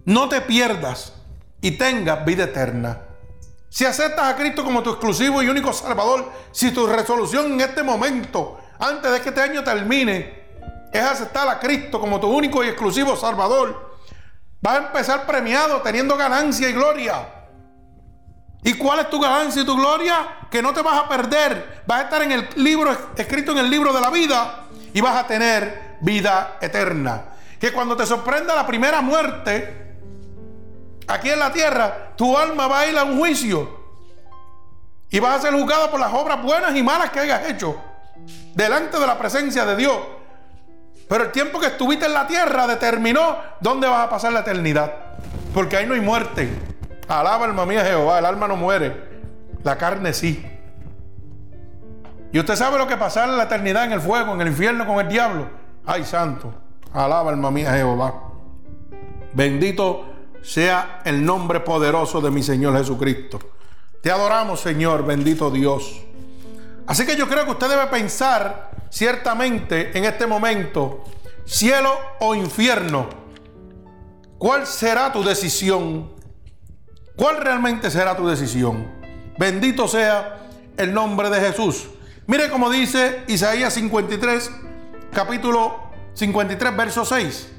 Speaker 1: No te pierdas y tengas vida eterna. Si aceptas a Cristo como tu exclusivo y único Salvador, si tu resolución en este momento, antes de que este año termine, es aceptar a Cristo como tu único y exclusivo Salvador, vas a empezar premiado, teniendo ganancia y gloria. ¿Y cuál es tu ganancia y tu gloria? Que no te vas a perder. Vas a estar en el libro, escrito en el libro de la vida, y vas a tener vida eterna. Que cuando te sorprenda la primera muerte, aquí en la tierra, tu alma va a ir a un juicio. Y vas a ser juzgado por las obras buenas y malas que hayas hecho. Delante de la presencia de Dios. Pero el tiempo que estuviste en la tierra determinó dónde vas a pasar la eternidad. Porque ahí no hay muerte. Alaba alma mía Jehová, el alma no muere. La carne sí. Y usted sabe lo que pasará en la eternidad en el fuego, en el infierno con el diablo. Ay, santo. Alaba alma mía Jehová. Bendito sea el nombre poderoso de mi Señor Jesucristo. Te adoramos, Señor, bendito Dios. Así que yo creo que usted debe pensar ciertamente en este momento, cielo o infierno, ¿cuál será tu decisión? ¿Cuál realmente será tu decisión? Bendito sea el nombre de Jesús. Mire cómo dice Isaías 53, capítulo 53, verso 6.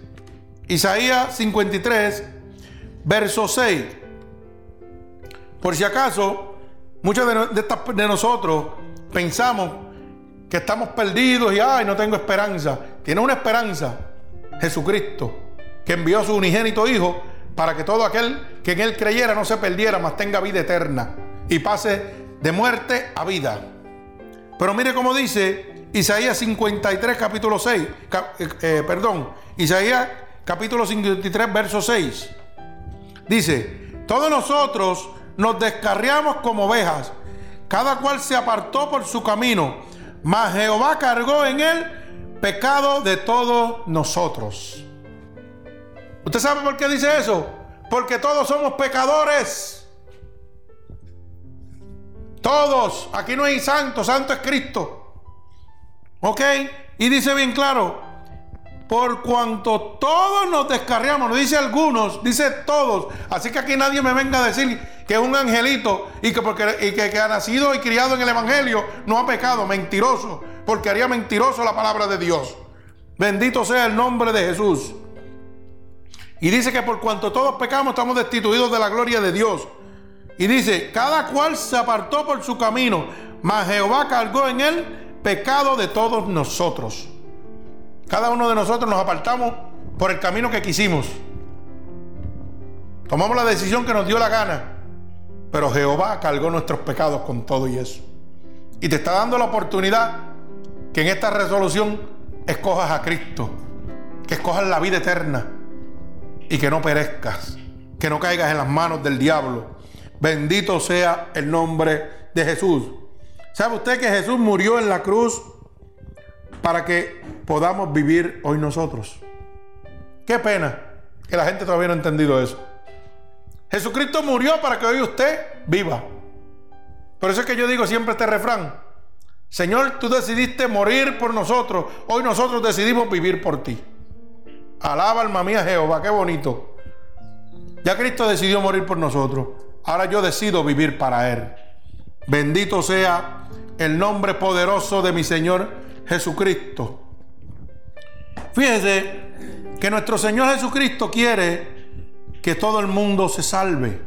Speaker 1: Isaías 53, verso 6. Por si acaso, muchos de, de nosotros pensamos que estamos perdidos y ay, no tengo esperanza. Tiene una esperanza, Jesucristo, que envió a su unigénito Hijo para que todo aquel que en Él creyera no se perdiera, mas tenga vida eterna y pase de muerte a vida. Pero mire cómo dice Isaías 53, capítulo 6, eh, eh, perdón, Isaías capítulo 53, verso 6. Dice, todos nosotros nos descarriamos como ovejas, cada cual se apartó por su camino, mas Jehová cargó en él pecado de todos nosotros. ¿Usted sabe por qué dice eso? Porque todos somos pecadores. Todos. Aquí no hay santo, santo es Cristo. ¿Ok? Y dice bien claro, por cuanto todos nos descarriamos, no dice algunos, dice todos. Así que aquí nadie me venga a decir que es un angelito y que porque que, ha nacido y criado en el Evangelio no ha pecado, mentiroso, porque haría mentiroso la palabra de Dios. Bendito sea el nombre de Jesús. Y dice que por cuanto todos pecamos estamos destituidos de la gloria de Dios. Y dice, cada cual se apartó por su camino, mas Jehová cargó en él pecado de todos nosotros. Cada uno de nosotros nos apartamos por el camino que quisimos. Tomamos la decisión que nos dio la gana. Pero Jehová cargó nuestros pecados con todo y eso. Y te está dando la oportunidad que en esta resolución escojas a Cristo. Que escojas la vida eterna. Y que no perezcas. Que no caigas en las manos del diablo. Bendito sea el nombre de Jesús. ¿Sabe usted que Jesús murió en la cruz para que podamos vivir hoy nosotros. Qué pena que la gente todavía no ha entendido eso. Jesucristo murió para que hoy usted viva. Por eso es que yo digo siempre este refrán. Señor, tú decidiste morir por nosotros. Hoy nosotros decidimos vivir por ti. Alaba alma mía Jehová, qué bonito. Ya Cristo decidió morir por nosotros. Ahora yo decido vivir para Él. Bendito sea el nombre poderoso de mi Señor Jesucristo. Fíjese que nuestro Señor Jesucristo quiere que todo el mundo se salve.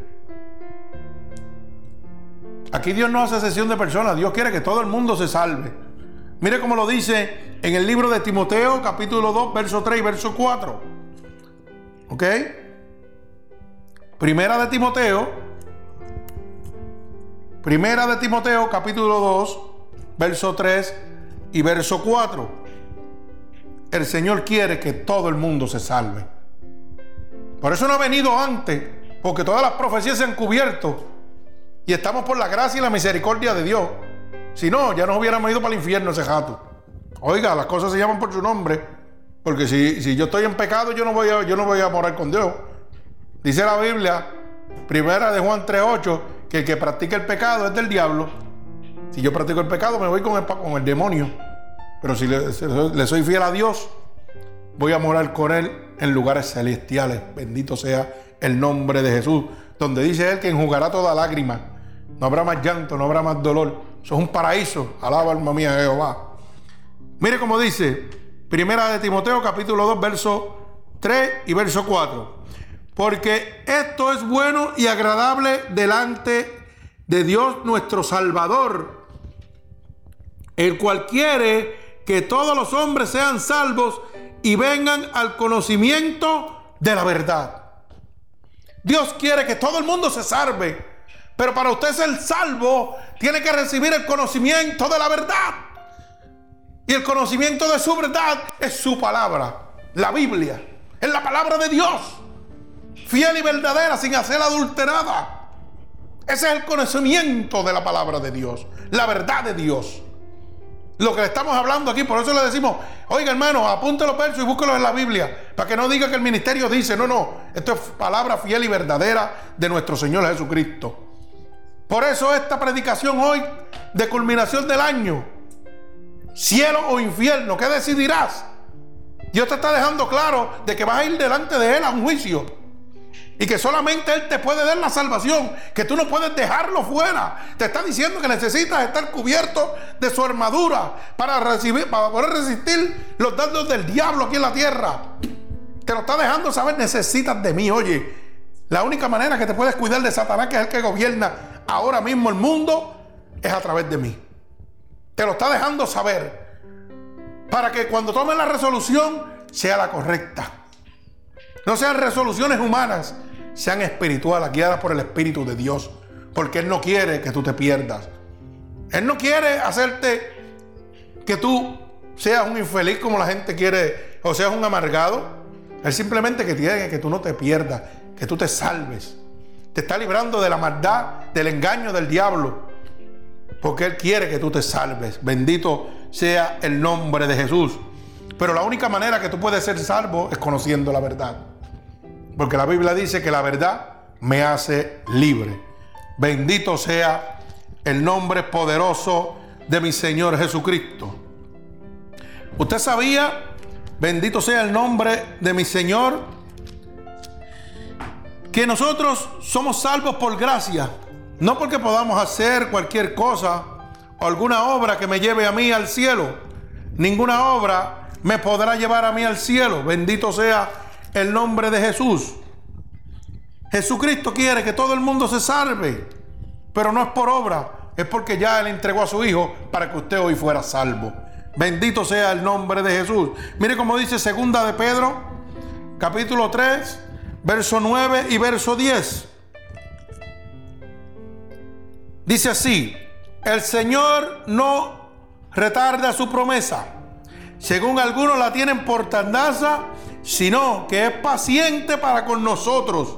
Speaker 1: Aquí Dios no hace sesión de personas, Dios quiere que todo el mundo se salve. Mire cómo lo dice en el libro de Timoteo, capítulo 2, verso 3 y verso 4. ¿Ok? Primera de Timoteo, primera de Timoteo, capítulo 2, verso 3 y verso 4. El Señor quiere que todo el mundo se salve. Por eso no ha venido antes, porque todas las profecías se han cubierto y estamos por la gracia y la misericordia de Dios. Si no, ya nos hubiéramos ido para el infierno ese jato. Oiga, las cosas se llaman por su nombre, porque si, si yo estoy en pecado, yo no voy a, yo no voy a morar con Dios. Dice la Biblia, primera de Juan 3.8, que el que practica el pecado es del diablo. Si yo practico el pecado, me voy con el, con el demonio. Pero si le, le soy fiel a Dios, voy a morar con Él en lugares celestiales. Bendito sea el nombre de Jesús. Donde dice Él que enjugará toda lágrima. No habrá más llanto, no habrá más dolor. Eso es un paraíso. Alaba alma mía Jehová. Mire cómo dice, primera de Timoteo capítulo 2, verso 3 y verso 4. Porque esto es bueno y agradable delante de Dios nuestro Salvador, el cual quiere que todos los hombres sean salvos y vengan al conocimiento de la verdad. Dios quiere que todo el mundo se salve, pero para usted ser salvo tiene que recibir el conocimiento de la verdad. Y el conocimiento de su verdad es su palabra, la Biblia, es la palabra de Dios, fiel y verdadera, sin hacer adulterada. Ese es el conocimiento de la palabra de Dios, la verdad de Dios. Lo que le estamos hablando aquí, por eso le decimos, oiga hermano, apunte los versos y búsquelos en la Biblia, para que no diga que el ministerio dice, no, no, esto es palabra fiel y verdadera de nuestro Señor Jesucristo. Por eso esta predicación hoy de culminación del año, cielo o infierno, ¿qué decidirás? Dios te está dejando claro de que vas a ir delante de Él a un juicio. Y que solamente Él te puede dar la salvación, que tú no puedes dejarlo fuera. Te está diciendo que necesitas estar cubierto de su armadura para, recibir, para poder resistir los dardos del diablo aquí en la tierra. Te lo está dejando saber, necesitas de mí. Oye, la única manera que te puedes cuidar de Satanás, que es el que gobierna ahora mismo el mundo, es a través de mí. Te lo está dejando saber. Para que cuando tomes la resolución sea la correcta. No sean resoluciones humanas, sean espirituales, guiadas por el Espíritu de Dios. Porque Él no quiere que tú te pierdas. Él no quiere hacerte que tú seas un infeliz como la gente quiere, o seas un amargado. Él simplemente que quiere que tú no te pierdas, que tú te salves. Te está librando de la maldad, del engaño del diablo. Porque Él quiere que tú te salves. Bendito sea el nombre de Jesús. Pero la única manera que tú puedes ser salvo es conociendo la verdad. Porque la Biblia dice que la verdad me hace libre. Bendito sea el nombre poderoso de mi Señor Jesucristo. ¿Usted sabía, bendito sea el nombre de mi Señor, que nosotros somos salvos por gracia? No porque podamos hacer cualquier cosa o alguna obra que me lleve a mí al cielo. Ninguna obra me podrá llevar a mí al cielo. Bendito sea el nombre de Jesús. Jesucristo quiere que todo el mundo se salve, pero no es por obra, es porque ya Él entregó a su Hijo para que usted hoy fuera salvo. Bendito sea el nombre de Jesús. Mire cómo dice segunda de Pedro, capítulo 3, verso 9 y verso 10. Dice así, el Señor no retarda su promesa, según algunos la tienen por tardanza, sino que es paciente para con nosotros,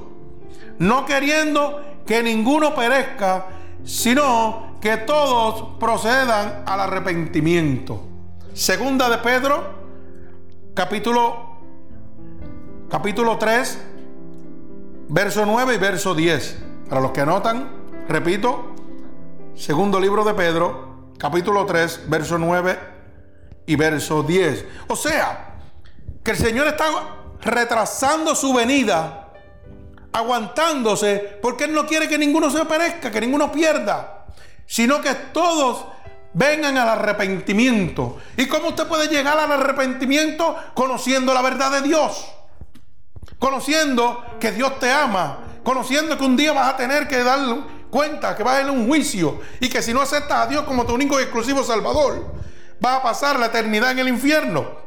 Speaker 1: no queriendo que ninguno perezca, sino que todos procedan al arrepentimiento. Segunda de Pedro, capítulo, capítulo 3, verso 9 y verso 10. Para los que anotan, repito, segundo libro de Pedro, capítulo 3, verso 9 y verso 10. O sea, que el Señor está retrasando su venida, aguantándose, porque Él no quiere que ninguno se perezca, que ninguno pierda, sino que todos vengan al arrepentimiento. ¿Y cómo usted puede llegar al arrepentimiento? Conociendo la verdad de Dios, conociendo que Dios te ama, conociendo que un día vas a tener que dar cuenta, que vas a ir a un juicio y que si no aceptas a Dios como tu único y exclusivo Salvador, vas a pasar la eternidad en el infierno.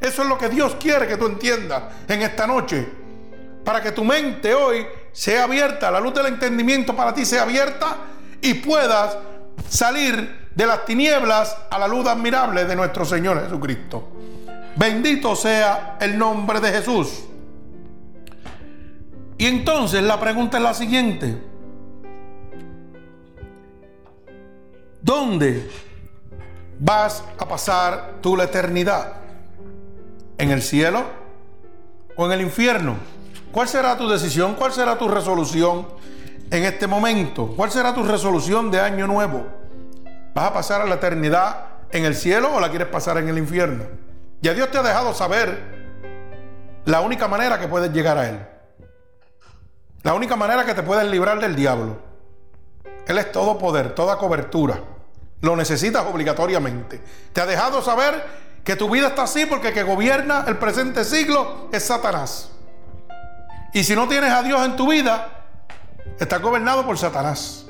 Speaker 1: Eso es lo que Dios quiere que tú entiendas en esta noche. Para que tu mente hoy sea abierta, la luz del entendimiento para ti sea abierta y puedas salir de las tinieblas a la luz admirable de nuestro Señor Jesucristo. Bendito sea el nombre de Jesús. Y entonces la pregunta es la siguiente. ¿Dónde vas a pasar tú la eternidad? ¿En el cielo o en el infierno? ¿Cuál será tu decisión? ¿Cuál será tu resolución en este momento? ¿Cuál será tu resolución de año nuevo? ¿Vas a pasar a la eternidad en el cielo o la quieres pasar en el infierno? Ya Dios te ha dejado saber la única manera que puedes llegar a Él. La única manera que te puedes librar del diablo. Él es todo poder, toda cobertura. Lo necesitas obligatoriamente. Te ha dejado saber que tu vida está así porque el que gobierna el presente siglo es Satanás. Y si no tienes a Dios en tu vida, estás gobernado por Satanás.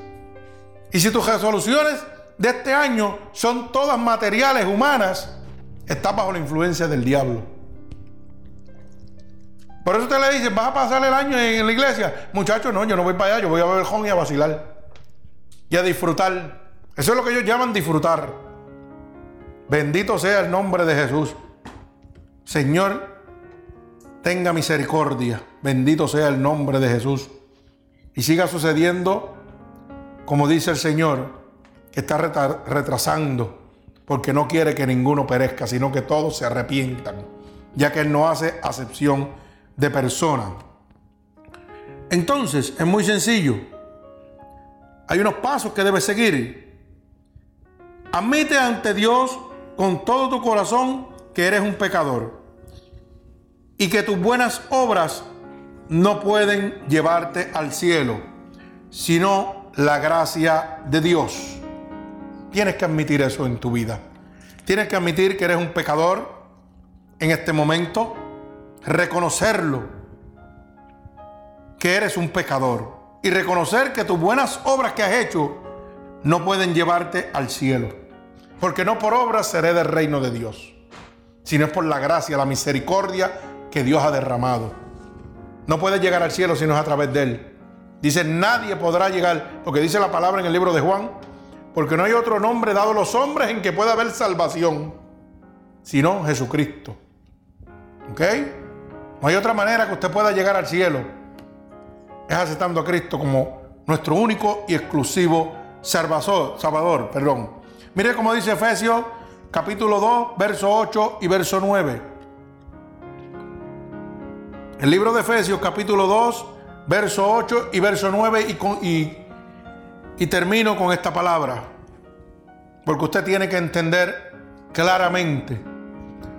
Speaker 1: Y si tus resoluciones de este año son todas materiales, humanas, estás bajo la influencia del diablo. Por eso usted le dice, vas a pasar el año en la iglesia. Muchachos, no, yo no voy para allá, yo voy a beber jón y a vacilar. Y a disfrutar. Eso es lo que ellos llaman disfrutar. Bendito sea el nombre de Jesús. Señor, tenga misericordia. Bendito sea el nombre de Jesús. Y siga sucediendo, como dice el Señor, que está retrasando, porque no quiere que ninguno perezca, sino que todos se arrepientan, ya que Él no hace acepción de persona. Entonces, es muy sencillo. Hay unos pasos que debes seguir. Admite ante Dios con todo tu corazón que eres un pecador y que tus buenas obras no pueden llevarte al cielo, sino la gracia de Dios. Tienes que admitir eso en tu vida. Tienes que admitir que eres un pecador en este momento, reconocerlo, que eres un pecador y reconocer que tus buenas obras que has hecho no pueden llevarte al cielo. Porque no por obras seré del reino de Dios, sino es por la gracia, la misericordia que Dios ha derramado. No puedes llegar al cielo si no es a través de Él. Dice, nadie podrá llegar, porque dice la palabra en el libro de Juan, porque no hay otro nombre dado a los hombres en que pueda haber salvación, sino Jesucristo. ¿Ok? No hay otra manera que usted pueda llegar al cielo. Es aceptando a Cristo como nuestro único y exclusivo salvador. perdón. Mire cómo dice Efesios capítulo 2, verso 8 y verso 9. El libro de Efesios capítulo 2, verso 8 y verso 9 y, y y termino con esta palabra, porque usted tiene que entender claramente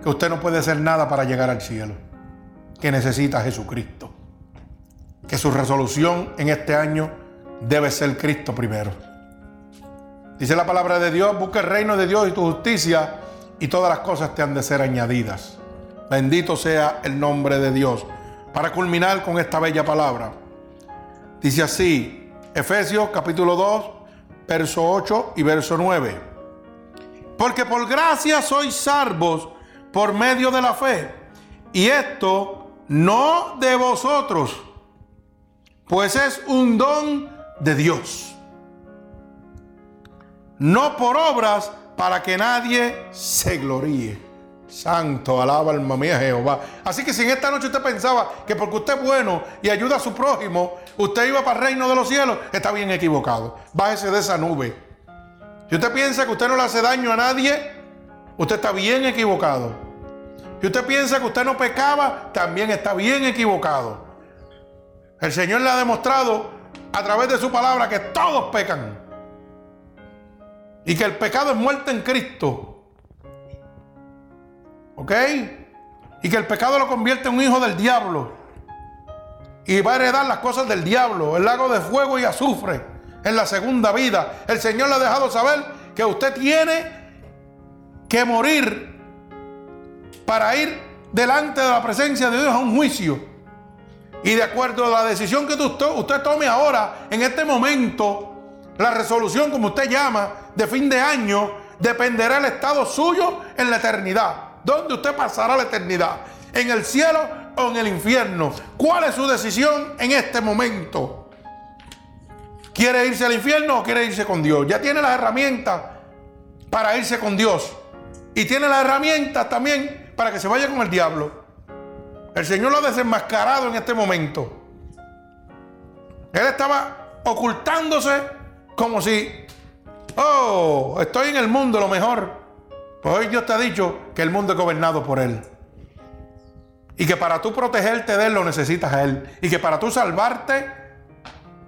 Speaker 1: que usted no puede hacer nada para llegar al cielo, que necesita Jesucristo, que su resolución en este año debe ser Cristo primero. Dice la palabra de Dios, busca el reino de Dios y tu justicia y todas las cosas te han de ser añadidas. Bendito sea el nombre de Dios. Para culminar con esta bella palabra, dice así, Efesios capítulo 2, verso 8 y verso 9. Porque por gracia sois salvos por medio de la fe. Y esto no de vosotros, pues es un don de Dios. No por obras para que nadie se gloríe. Santo, alaba alma mía Jehová. Así que si en esta noche usted pensaba que porque usted es bueno y ayuda a su prójimo, usted iba para el reino de los cielos, está bien equivocado. Bájese de esa nube. Si usted piensa que usted no le hace daño a nadie, usted está bien equivocado. Si usted piensa que usted no pecaba, también está bien equivocado. El Señor le ha demostrado a través de su palabra que todos pecan. Y que el pecado es muerte en Cristo. ¿Ok? Y que el pecado lo convierte en un hijo del diablo. Y va a heredar las cosas del diablo, el lago de fuego y azufre en la segunda vida. El Señor le ha dejado saber que usted tiene que morir para ir delante de la presencia de Dios a un juicio. Y de acuerdo a la decisión que usted, tome ahora, en este momento, la resolución, como usted llama, de fin de año, dependerá del estado suyo en la eternidad. ¿Dónde usted pasará la eternidad? ¿En el cielo o en el infierno? ¿Cuál es su decisión en este momento? ¿Quiere irse al infierno o quiere irse con Dios? Ya tiene las herramientas para irse con Dios. Y tiene las herramientas también para que se vaya con el diablo. El Señor lo ha desenmascarado en este momento. Él estaba ocultándose como si, oh, estoy en el mundo lo mejor. Pues hoy Dios te ha dicho que el mundo es gobernado por Él. Y que para tú protegerte de Él lo necesitas a Él. Y que para tú salvarte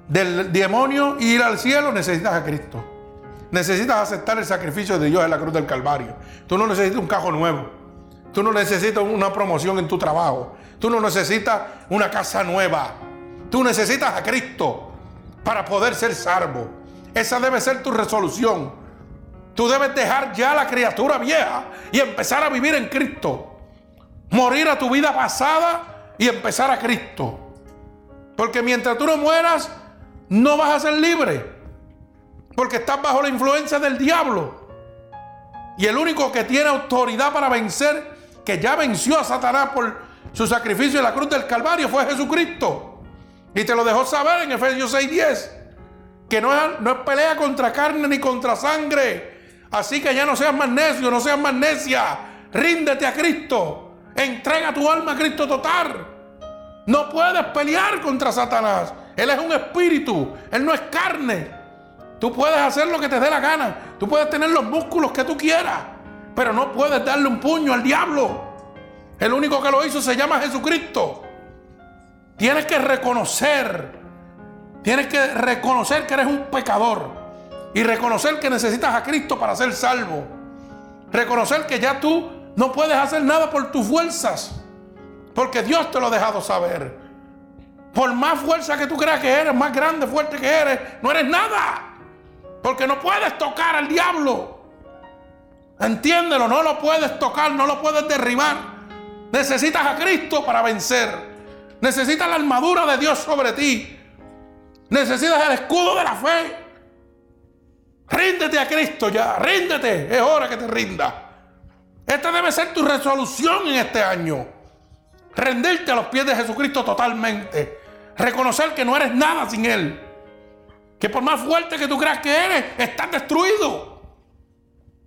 Speaker 1: del demonio y ir al cielo necesitas a Cristo. Necesitas aceptar el sacrificio de Dios en la cruz del Calvario. Tú no necesitas un cajo nuevo. Tú no necesitas una promoción en tu trabajo. Tú no necesitas una casa nueva. Tú necesitas a Cristo para poder ser salvo. Esa debe ser tu resolución. Tú debes dejar ya la criatura vieja y empezar a vivir en Cristo. Morir a tu vida pasada y empezar a Cristo. Porque mientras tú no mueras, no vas a ser libre. Porque estás bajo la influencia del diablo. Y el único que tiene autoridad para vencer, que ya venció a Satanás por su sacrificio en la cruz del Calvario, fue Jesucristo. Y te lo dejó saber en Efesios 6:10. Que no es, no es pelea contra carne ni contra sangre. Así que ya no seas más necio, no seas más necia. Ríndete a Cristo. Entrega tu alma a Cristo total. No puedes pelear contra Satanás. Él es un espíritu. Él no es carne. Tú puedes hacer lo que te dé la gana. Tú puedes tener los músculos que tú quieras. Pero no puedes darle un puño al diablo. El único que lo hizo se llama Jesucristo. Tienes que reconocer. Tienes que reconocer que eres un pecador. Y reconocer que necesitas a Cristo para ser salvo. Reconocer que ya tú no puedes hacer nada por tus fuerzas. Porque Dios te lo ha dejado saber. Por más fuerza que tú creas que eres, más grande, fuerte que eres, no eres nada. Porque no puedes tocar al diablo. Entiéndelo, no lo puedes tocar, no lo puedes derribar. Necesitas a Cristo para vencer. Necesitas la armadura de Dios sobre ti. Necesitas el escudo de la fe. Ríndete a Cristo ya, ríndete. Es hora que te rinda. Esta debe ser tu resolución en este año. Rendirte a los pies de Jesucristo totalmente. Reconocer que no eres nada sin Él. Que por más fuerte que tú creas que eres, estás destruido.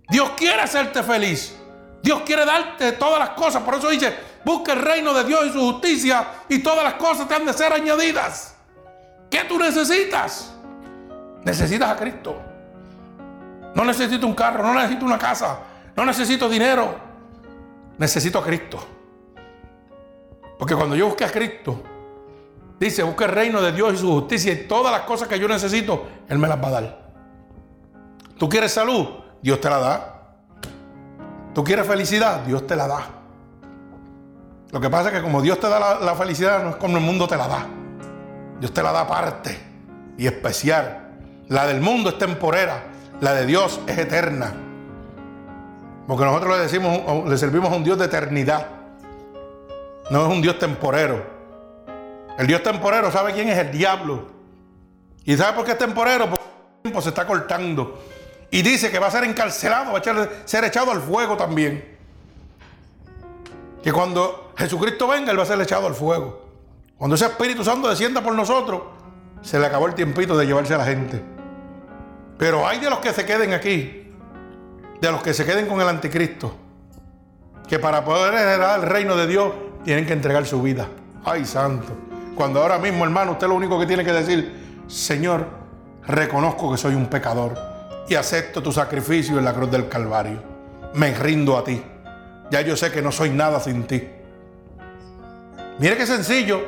Speaker 1: Dios quiere hacerte feliz. Dios quiere darte todas las cosas. Por eso dice, busca el reino de Dios y su justicia y todas las cosas te han de ser añadidas. ¿Qué tú necesitas? Necesitas a Cristo. No necesito un carro, no necesito una casa, no necesito dinero. Necesito a Cristo. Porque cuando yo busque a Cristo, dice, busque el reino de Dios y su justicia y todas las cosas que yo necesito, Él me las va a dar. ¿Tú quieres salud? Dios te la da. ¿Tú quieres felicidad? Dios te la da. Lo que pasa es que como Dios te da la, felicidad, no es como el mundo te la da. Dios te la da aparte y especial. La del mundo es temporera, la de Dios es eterna. Porque nosotros le decimos, le servimos a un Dios de eternidad. No es un Dios temporero. El Dios temporero sabe quién es el diablo. ¿Y sabe por qué es temporero? Porque el tiempo se está cortando. Y dice que va a ser encarcelado, va a ser echado al fuego también. Que cuando Jesucristo venga, Él va a ser echado al fuego. Cuando ese Espíritu Santo descienda por nosotros, se le acabó el tiempito de llevarse a la gente. Pero hay de los que se queden aquí, de los que se queden con el anticristo, que para poder heredar el reino de Dios tienen que entregar su vida. Ay, santo. Cuando ahora mismo, hermano, usted lo único que tiene que decir, Señor, reconozco que soy un pecador y acepto tu sacrificio en la cruz del Calvario. Me rindo a ti. Ya yo sé que no soy nada sin ti. Mire qué sencillo.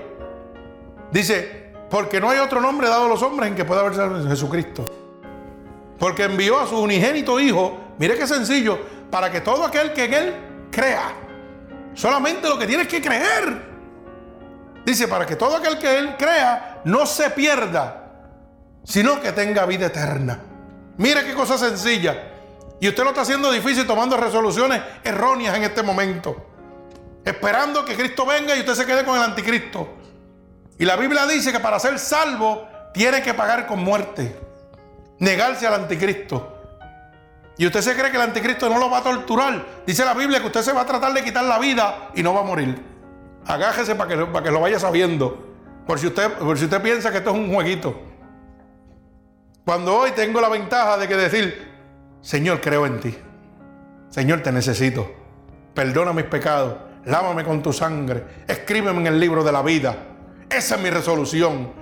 Speaker 1: Dice, porque no hay otro nombre dado a los hombres en que pueda verse Jesucristo. Porque envió a su unigénito Hijo, mire qué sencillo, para que todo aquel que en Él crea, solamente lo que tienes que creer. Dice, para que todo aquel que Él crea no se pierda, sino que tenga vida eterna. Mire qué cosa sencilla. Y usted lo está haciendo difícil tomando resoluciones erróneas en este momento. Esperando que Cristo venga y usted se quede con el anticristo. Y la Biblia dice que para ser salvo tiene que pagar con muerte. Negarse al anticristo. Y usted se cree que el anticristo no lo va a torturar. Dice la Biblia que usted se va a tratar de quitar la vida y no va a morir. Agájese para que, para que lo vaya sabiendo. Por si, usted, por si usted piensa que esto es un jueguito. Cuando hoy tengo la ventaja de que decir, Señor, creo en ti. Señor, te necesito. Perdona mis pecados. Lávame con tu sangre. Escríbeme en el libro de la vida. Esa es mi resolución.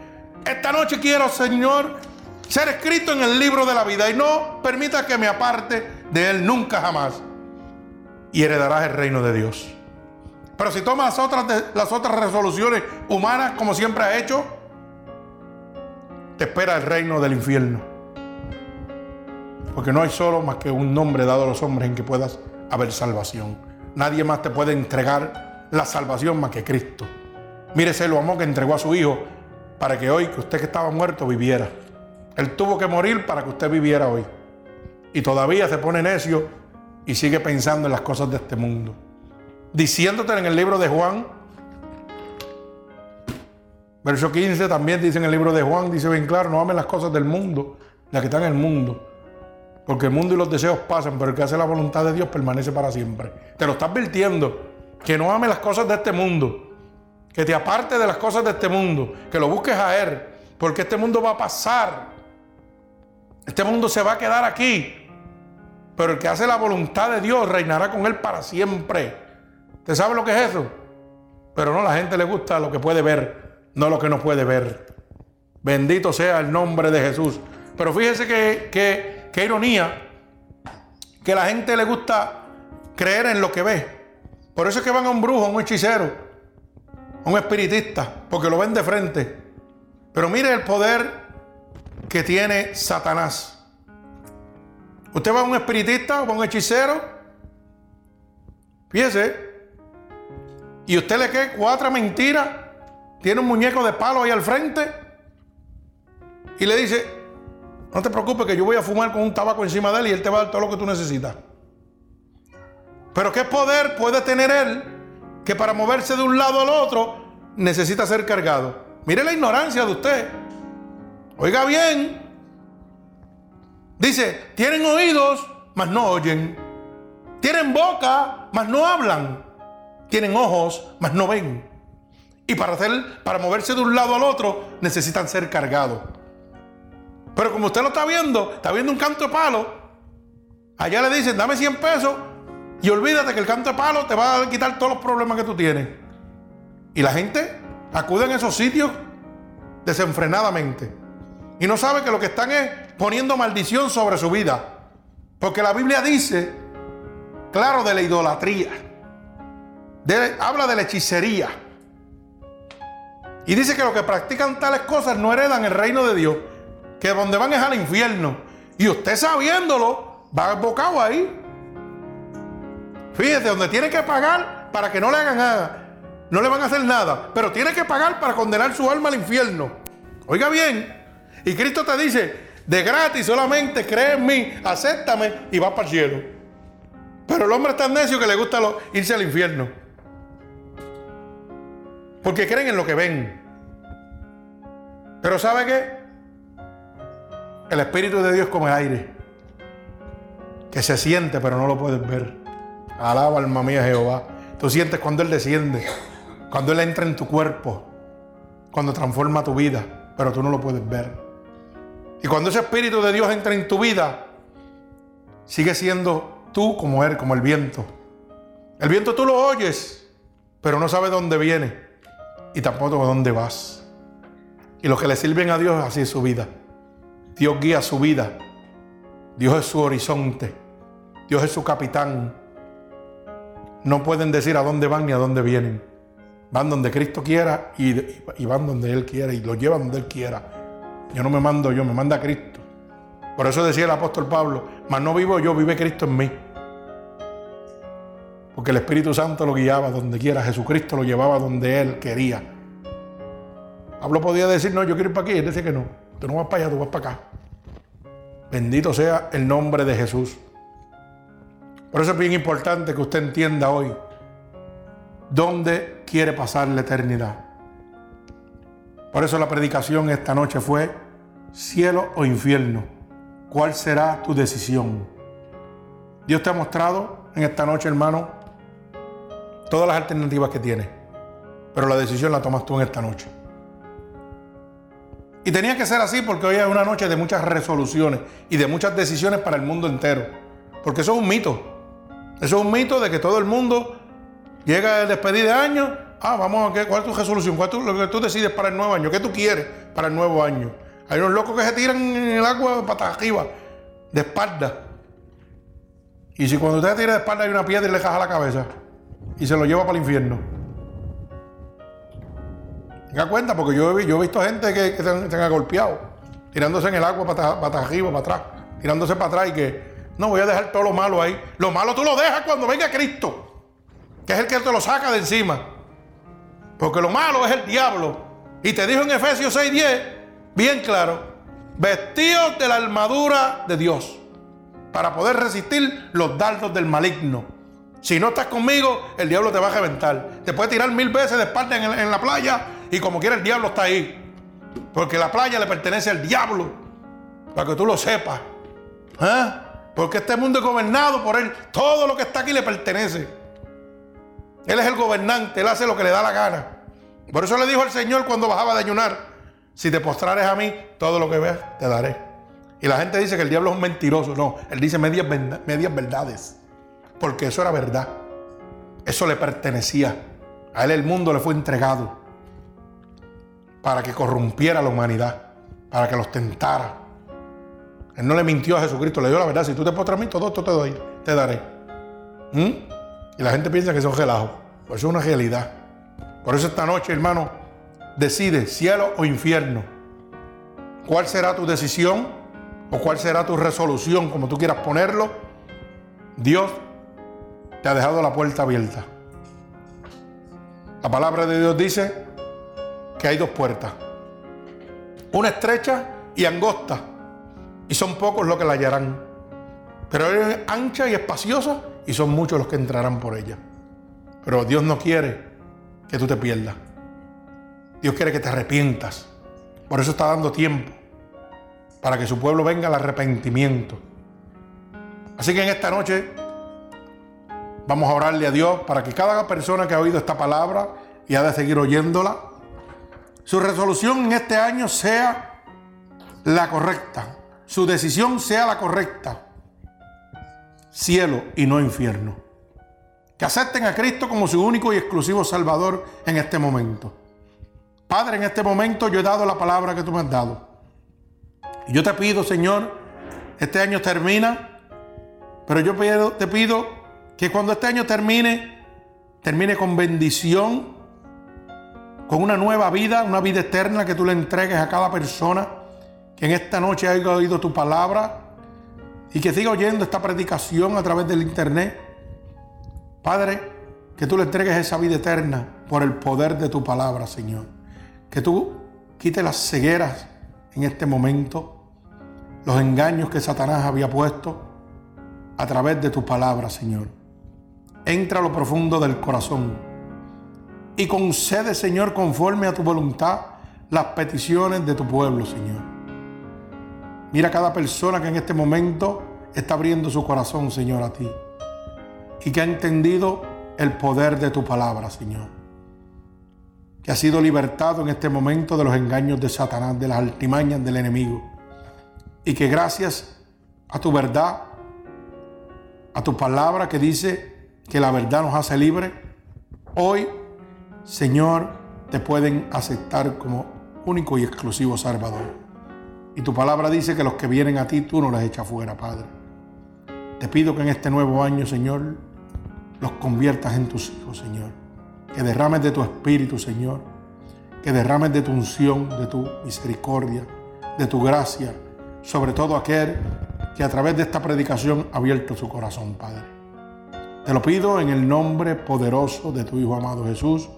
Speaker 1: Esta noche quiero, Señor, ser escrito en el libro de la vida y no permita que me aparte de Él nunca jamás. Y heredarás el reino de Dios. Pero si tomas las otras, las otras resoluciones humanas como siempre has hecho, te espera el reino del infierno. Porque no hay solo más que un nombre dado a los hombres en que puedas haber salvación. Nadie más te puede entregar la salvación más que Cristo. Mírese lo amor que entregó a su Hijo para que hoy, que usted que estaba muerto, viviera. Él tuvo que morir para que usted viviera hoy. Y todavía se pone necio y sigue pensando en las cosas de este mundo. Diciéndote en el libro de Juan, verso 15 también dice en el libro de Juan, dice bien claro, no amen las cosas del mundo, las que están en el mundo. Porque el mundo y los deseos pasan, pero el que hace la voluntad de Dios permanece para siempre. Te lo está advirtiendo, que no ames las cosas de este mundo que te aparte de las cosas de este mundo, que lo busques a Él, porque este mundo va a pasar. Este mundo se va a quedar aquí. Pero el que hace la voluntad de Dios reinará con Él para siempre. ¿Usted sabe lo que es eso? Pero no, a la gente le gusta lo que puede ver, no lo que no puede ver. Bendito sea el nombre de Jesús. Pero fíjese que, que, que ironía, que a la gente le gusta creer en lo que ve. Por eso es que van a un brujo, a un hechicero un espiritista, porque lo ven de frente. Pero mire el poder que tiene Satanás. Usted va a un espiritista o a un hechicero, fíjese, y usted le queda cuatro mentiras, tiene un muñeco de palo ahí al frente, y le dice, no te preocupes que yo voy a fumar con un tabaco encima de él y él te va a dar todo lo que tú necesitas. Pero ¿qué poder puede tener él que para moverse de un lado al otro necesita ser cargado. Mire la ignorancia de usted. Oiga bien. Dice, tienen oídos, mas no oyen. Tienen boca, mas no hablan. Tienen ojos, mas no ven. Y para hacer, para moverse de un lado al otro, necesitan ser cargados. Pero como usted lo está viendo, está viendo un canto de palo. Allá le dicen, dame 100 pesos y olvídate que el canto de palo te va a quitar todos los problemas que tú tienes. Y la gente acude a esos sitios desenfrenadamente. Y no sabe que lo que están es poniendo maldición sobre su vida. Porque la Biblia dice, claro, de la idolatría. habla de la hechicería. Y dice que los que practican tales cosas no heredan el reino de Dios. Que donde van es al infierno. Y usted sabiéndolo, va bocado ahí. Fíjese, donde tiene que pagar para que no le hagan nada. No le van a hacer nada, pero tiene que pagar para condenar su alma al infierno. Oiga bien. Y Cristo te dice, de gratis solamente cree en mí, acéptame y va para el cielo. Pero el hombre es tan necio que le gusta irse al infierno. Porque creen en lo que ven. Pero ¿sabe qué? El Espíritu de Dios como el aire. Que se siente pero no lo puedes ver. Alaba alma mía Jehová. Tú sientes cuando Él desciende, cuando Él entra en tu cuerpo, cuando transforma tu vida, pero tú no lo puedes ver. Y cuando ese Espíritu de Dios entra en tu vida, sigue siendo tú como Él, como el viento. El viento tú lo oyes, pero no sabes dónde viene y tampoco dónde vas. Y los que le sirven a Dios, así es su vida. Dios guía su vida. Dios es su horizonte. Dios es su capitán no pueden decir a dónde van ni a dónde vienen. Van donde Cristo quiera y, van donde Él quiera y lo llevan donde Él quiera. Yo no me mando yo, me manda Cristo. Por eso decía el apóstol Pablo, mas no vivo yo, vive Cristo en mí. Porque el Espíritu Santo lo guiaba donde quiera, Jesucristo lo llevaba donde Él quería. Pablo podía decir, no, yo quiero ir para aquí, él decía que no. Tú no vas para allá, tú vas para acá. Bendito sea el nombre de Jesús. Por eso es bien importante que usted entienda hoy dónde quiere pasar la eternidad. Por eso la predicación esta noche fue cielo o infierno. ¿Cuál será tu decisión? Dios te ha mostrado en esta noche, hermano, todas las alternativas que tienes. Pero la decisión la tomas tú en esta noche. Y tenía que ser así porque hoy es una noche de muchas resoluciones y de muchas decisiones para el mundo entero. Porque eso es un mito. Eso es un mito de que todo el mundo llega el despedir de año. Ah, vamos a ver cuál es tu resolución, cuál es lo que tú decides para el nuevo año, qué tú quieres para el nuevo año. Hay unos locos que se tiran en el agua para arriba, de espalda. Y si cuando usted tira de espalda hay una piedra y le caja la cabeza, y se lo lleva para el infierno. Tenga cuenta, porque yo he, visto gente que, se, han, golpeado, tirándose en el agua para, para arriba, para atrás, tirándose para atrás y que no voy a dejar todo lo malo ahí. Lo malo tú lo dejas cuando venga Cristo, que es el que te lo saca de encima. Porque lo malo es el diablo. Y te dijo en Efesios 6:10, bien claro, vestidos de la armadura de Dios para poder resistir los dardos del maligno. Si no estás conmigo, el diablo te va a reventar. Te puede tirar mil veces de espalda en, la playa y como quiera el diablo está ahí. Porque la playa le pertenece al diablo. Para que tú lo sepas. ¿Eh? Porque este mundo es gobernado por él. Todo lo que está aquí le pertenece. Él es el gobernante. Él hace lo que le da la gana. Por eso le dijo al Señor cuando bajaba de ayunar. Si te postrares a mí, todo lo que veas te daré. Y la gente dice que el diablo es un mentiroso. No, él dice medias, medias verdades. Porque eso era verdad. Eso le pertenecía. A él el mundo le fue entregado para que corrompiera a la humanidad, para que los tentara. Él no le mintió a Jesucristo, le dio la verdad. Si tú te postras a mí, todo esto te doy, te daré. ¿Mm? Y la gente piensa que es relajo. Pues eso es una realidad. Por eso esta noche, hermano, decide cielo o infierno. ¿Cuál será tu decisión? ¿O cuál será tu resolución, como tú quieras ponerlo? Dios te ha dejado la puerta abierta. La palabra de Dios dice que hay dos puertas. Una estrecha y angosta. Y son pocos los que la hallarán. Pero es ancha y espaciosa y son muchos los que entrarán por ella. Pero Dios no quiere que tú te pierdas. Dios quiere que te arrepientas. Por eso está dando tiempo. Para que su pueblo venga al arrepentimiento. Así que en esta noche Vamos a orarle a Dios para que cada persona que ha oído esta palabra y ha de seguir oyéndola, su resolución en este año sea la correcta, su decisión sea la correcta, cielo y no infierno. Que acepten a Cristo como su único y exclusivo Salvador en este momento. Padre, en este momento yo he dado la palabra que tú me has dado. Y yo te pido, Señor, este año termina, pero yo te pido que cuando este año termine, termine con bendición, con una nueva vida, una vida eterna que tú le entregues a cada persona que en esta noche haya oído tu palabra y que siga oyendo esta predicación a través del internet. Padre, que tú le entregues esa vida eterna por el poder de tu palabra, Señor. Que tú quites las cegueras en este momento, los engaños que Satanás había puesto a través de tu palabra, Señor entra a lo profundo del corazón y concede, Señor, conforme a tu voluntad, las peticiones de tu pueblo, Señor. Mira cada persona que en este momento está abriendo su corazón, Señor, a ti y que ha entendido el poder de tu palabra, Señor. Que ha sido libertado en este momento de los engaños de Satanás, de las altimañas del enemigo. Y que gracias a tu verdad, a tu palabra que dice que la verdad nos hace libre, hoy, Señor, te pueden aceptar como único y exclusivo Salvador. Y tu palabra dice que los que vienen a ti, tú no los echas fuera, Padre. Te pido que en este nuevo año, Señor, los conviertas en tus hijos, Señor. Que derrames de tu espíritu, Señor. Que derrames de tu unción, de tu misericordia, de tu gracia, sobre todo aquel que a través de esta predicación ha abierto su corazón, Padre. Te lo pido en el nombre poderoso de tu Hijo amado Jesús.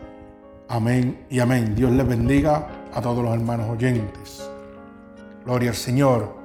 Speaker 1: Amén y amén. Dios les bendiga a todos los hermanos oyentes. Gloria al Señor.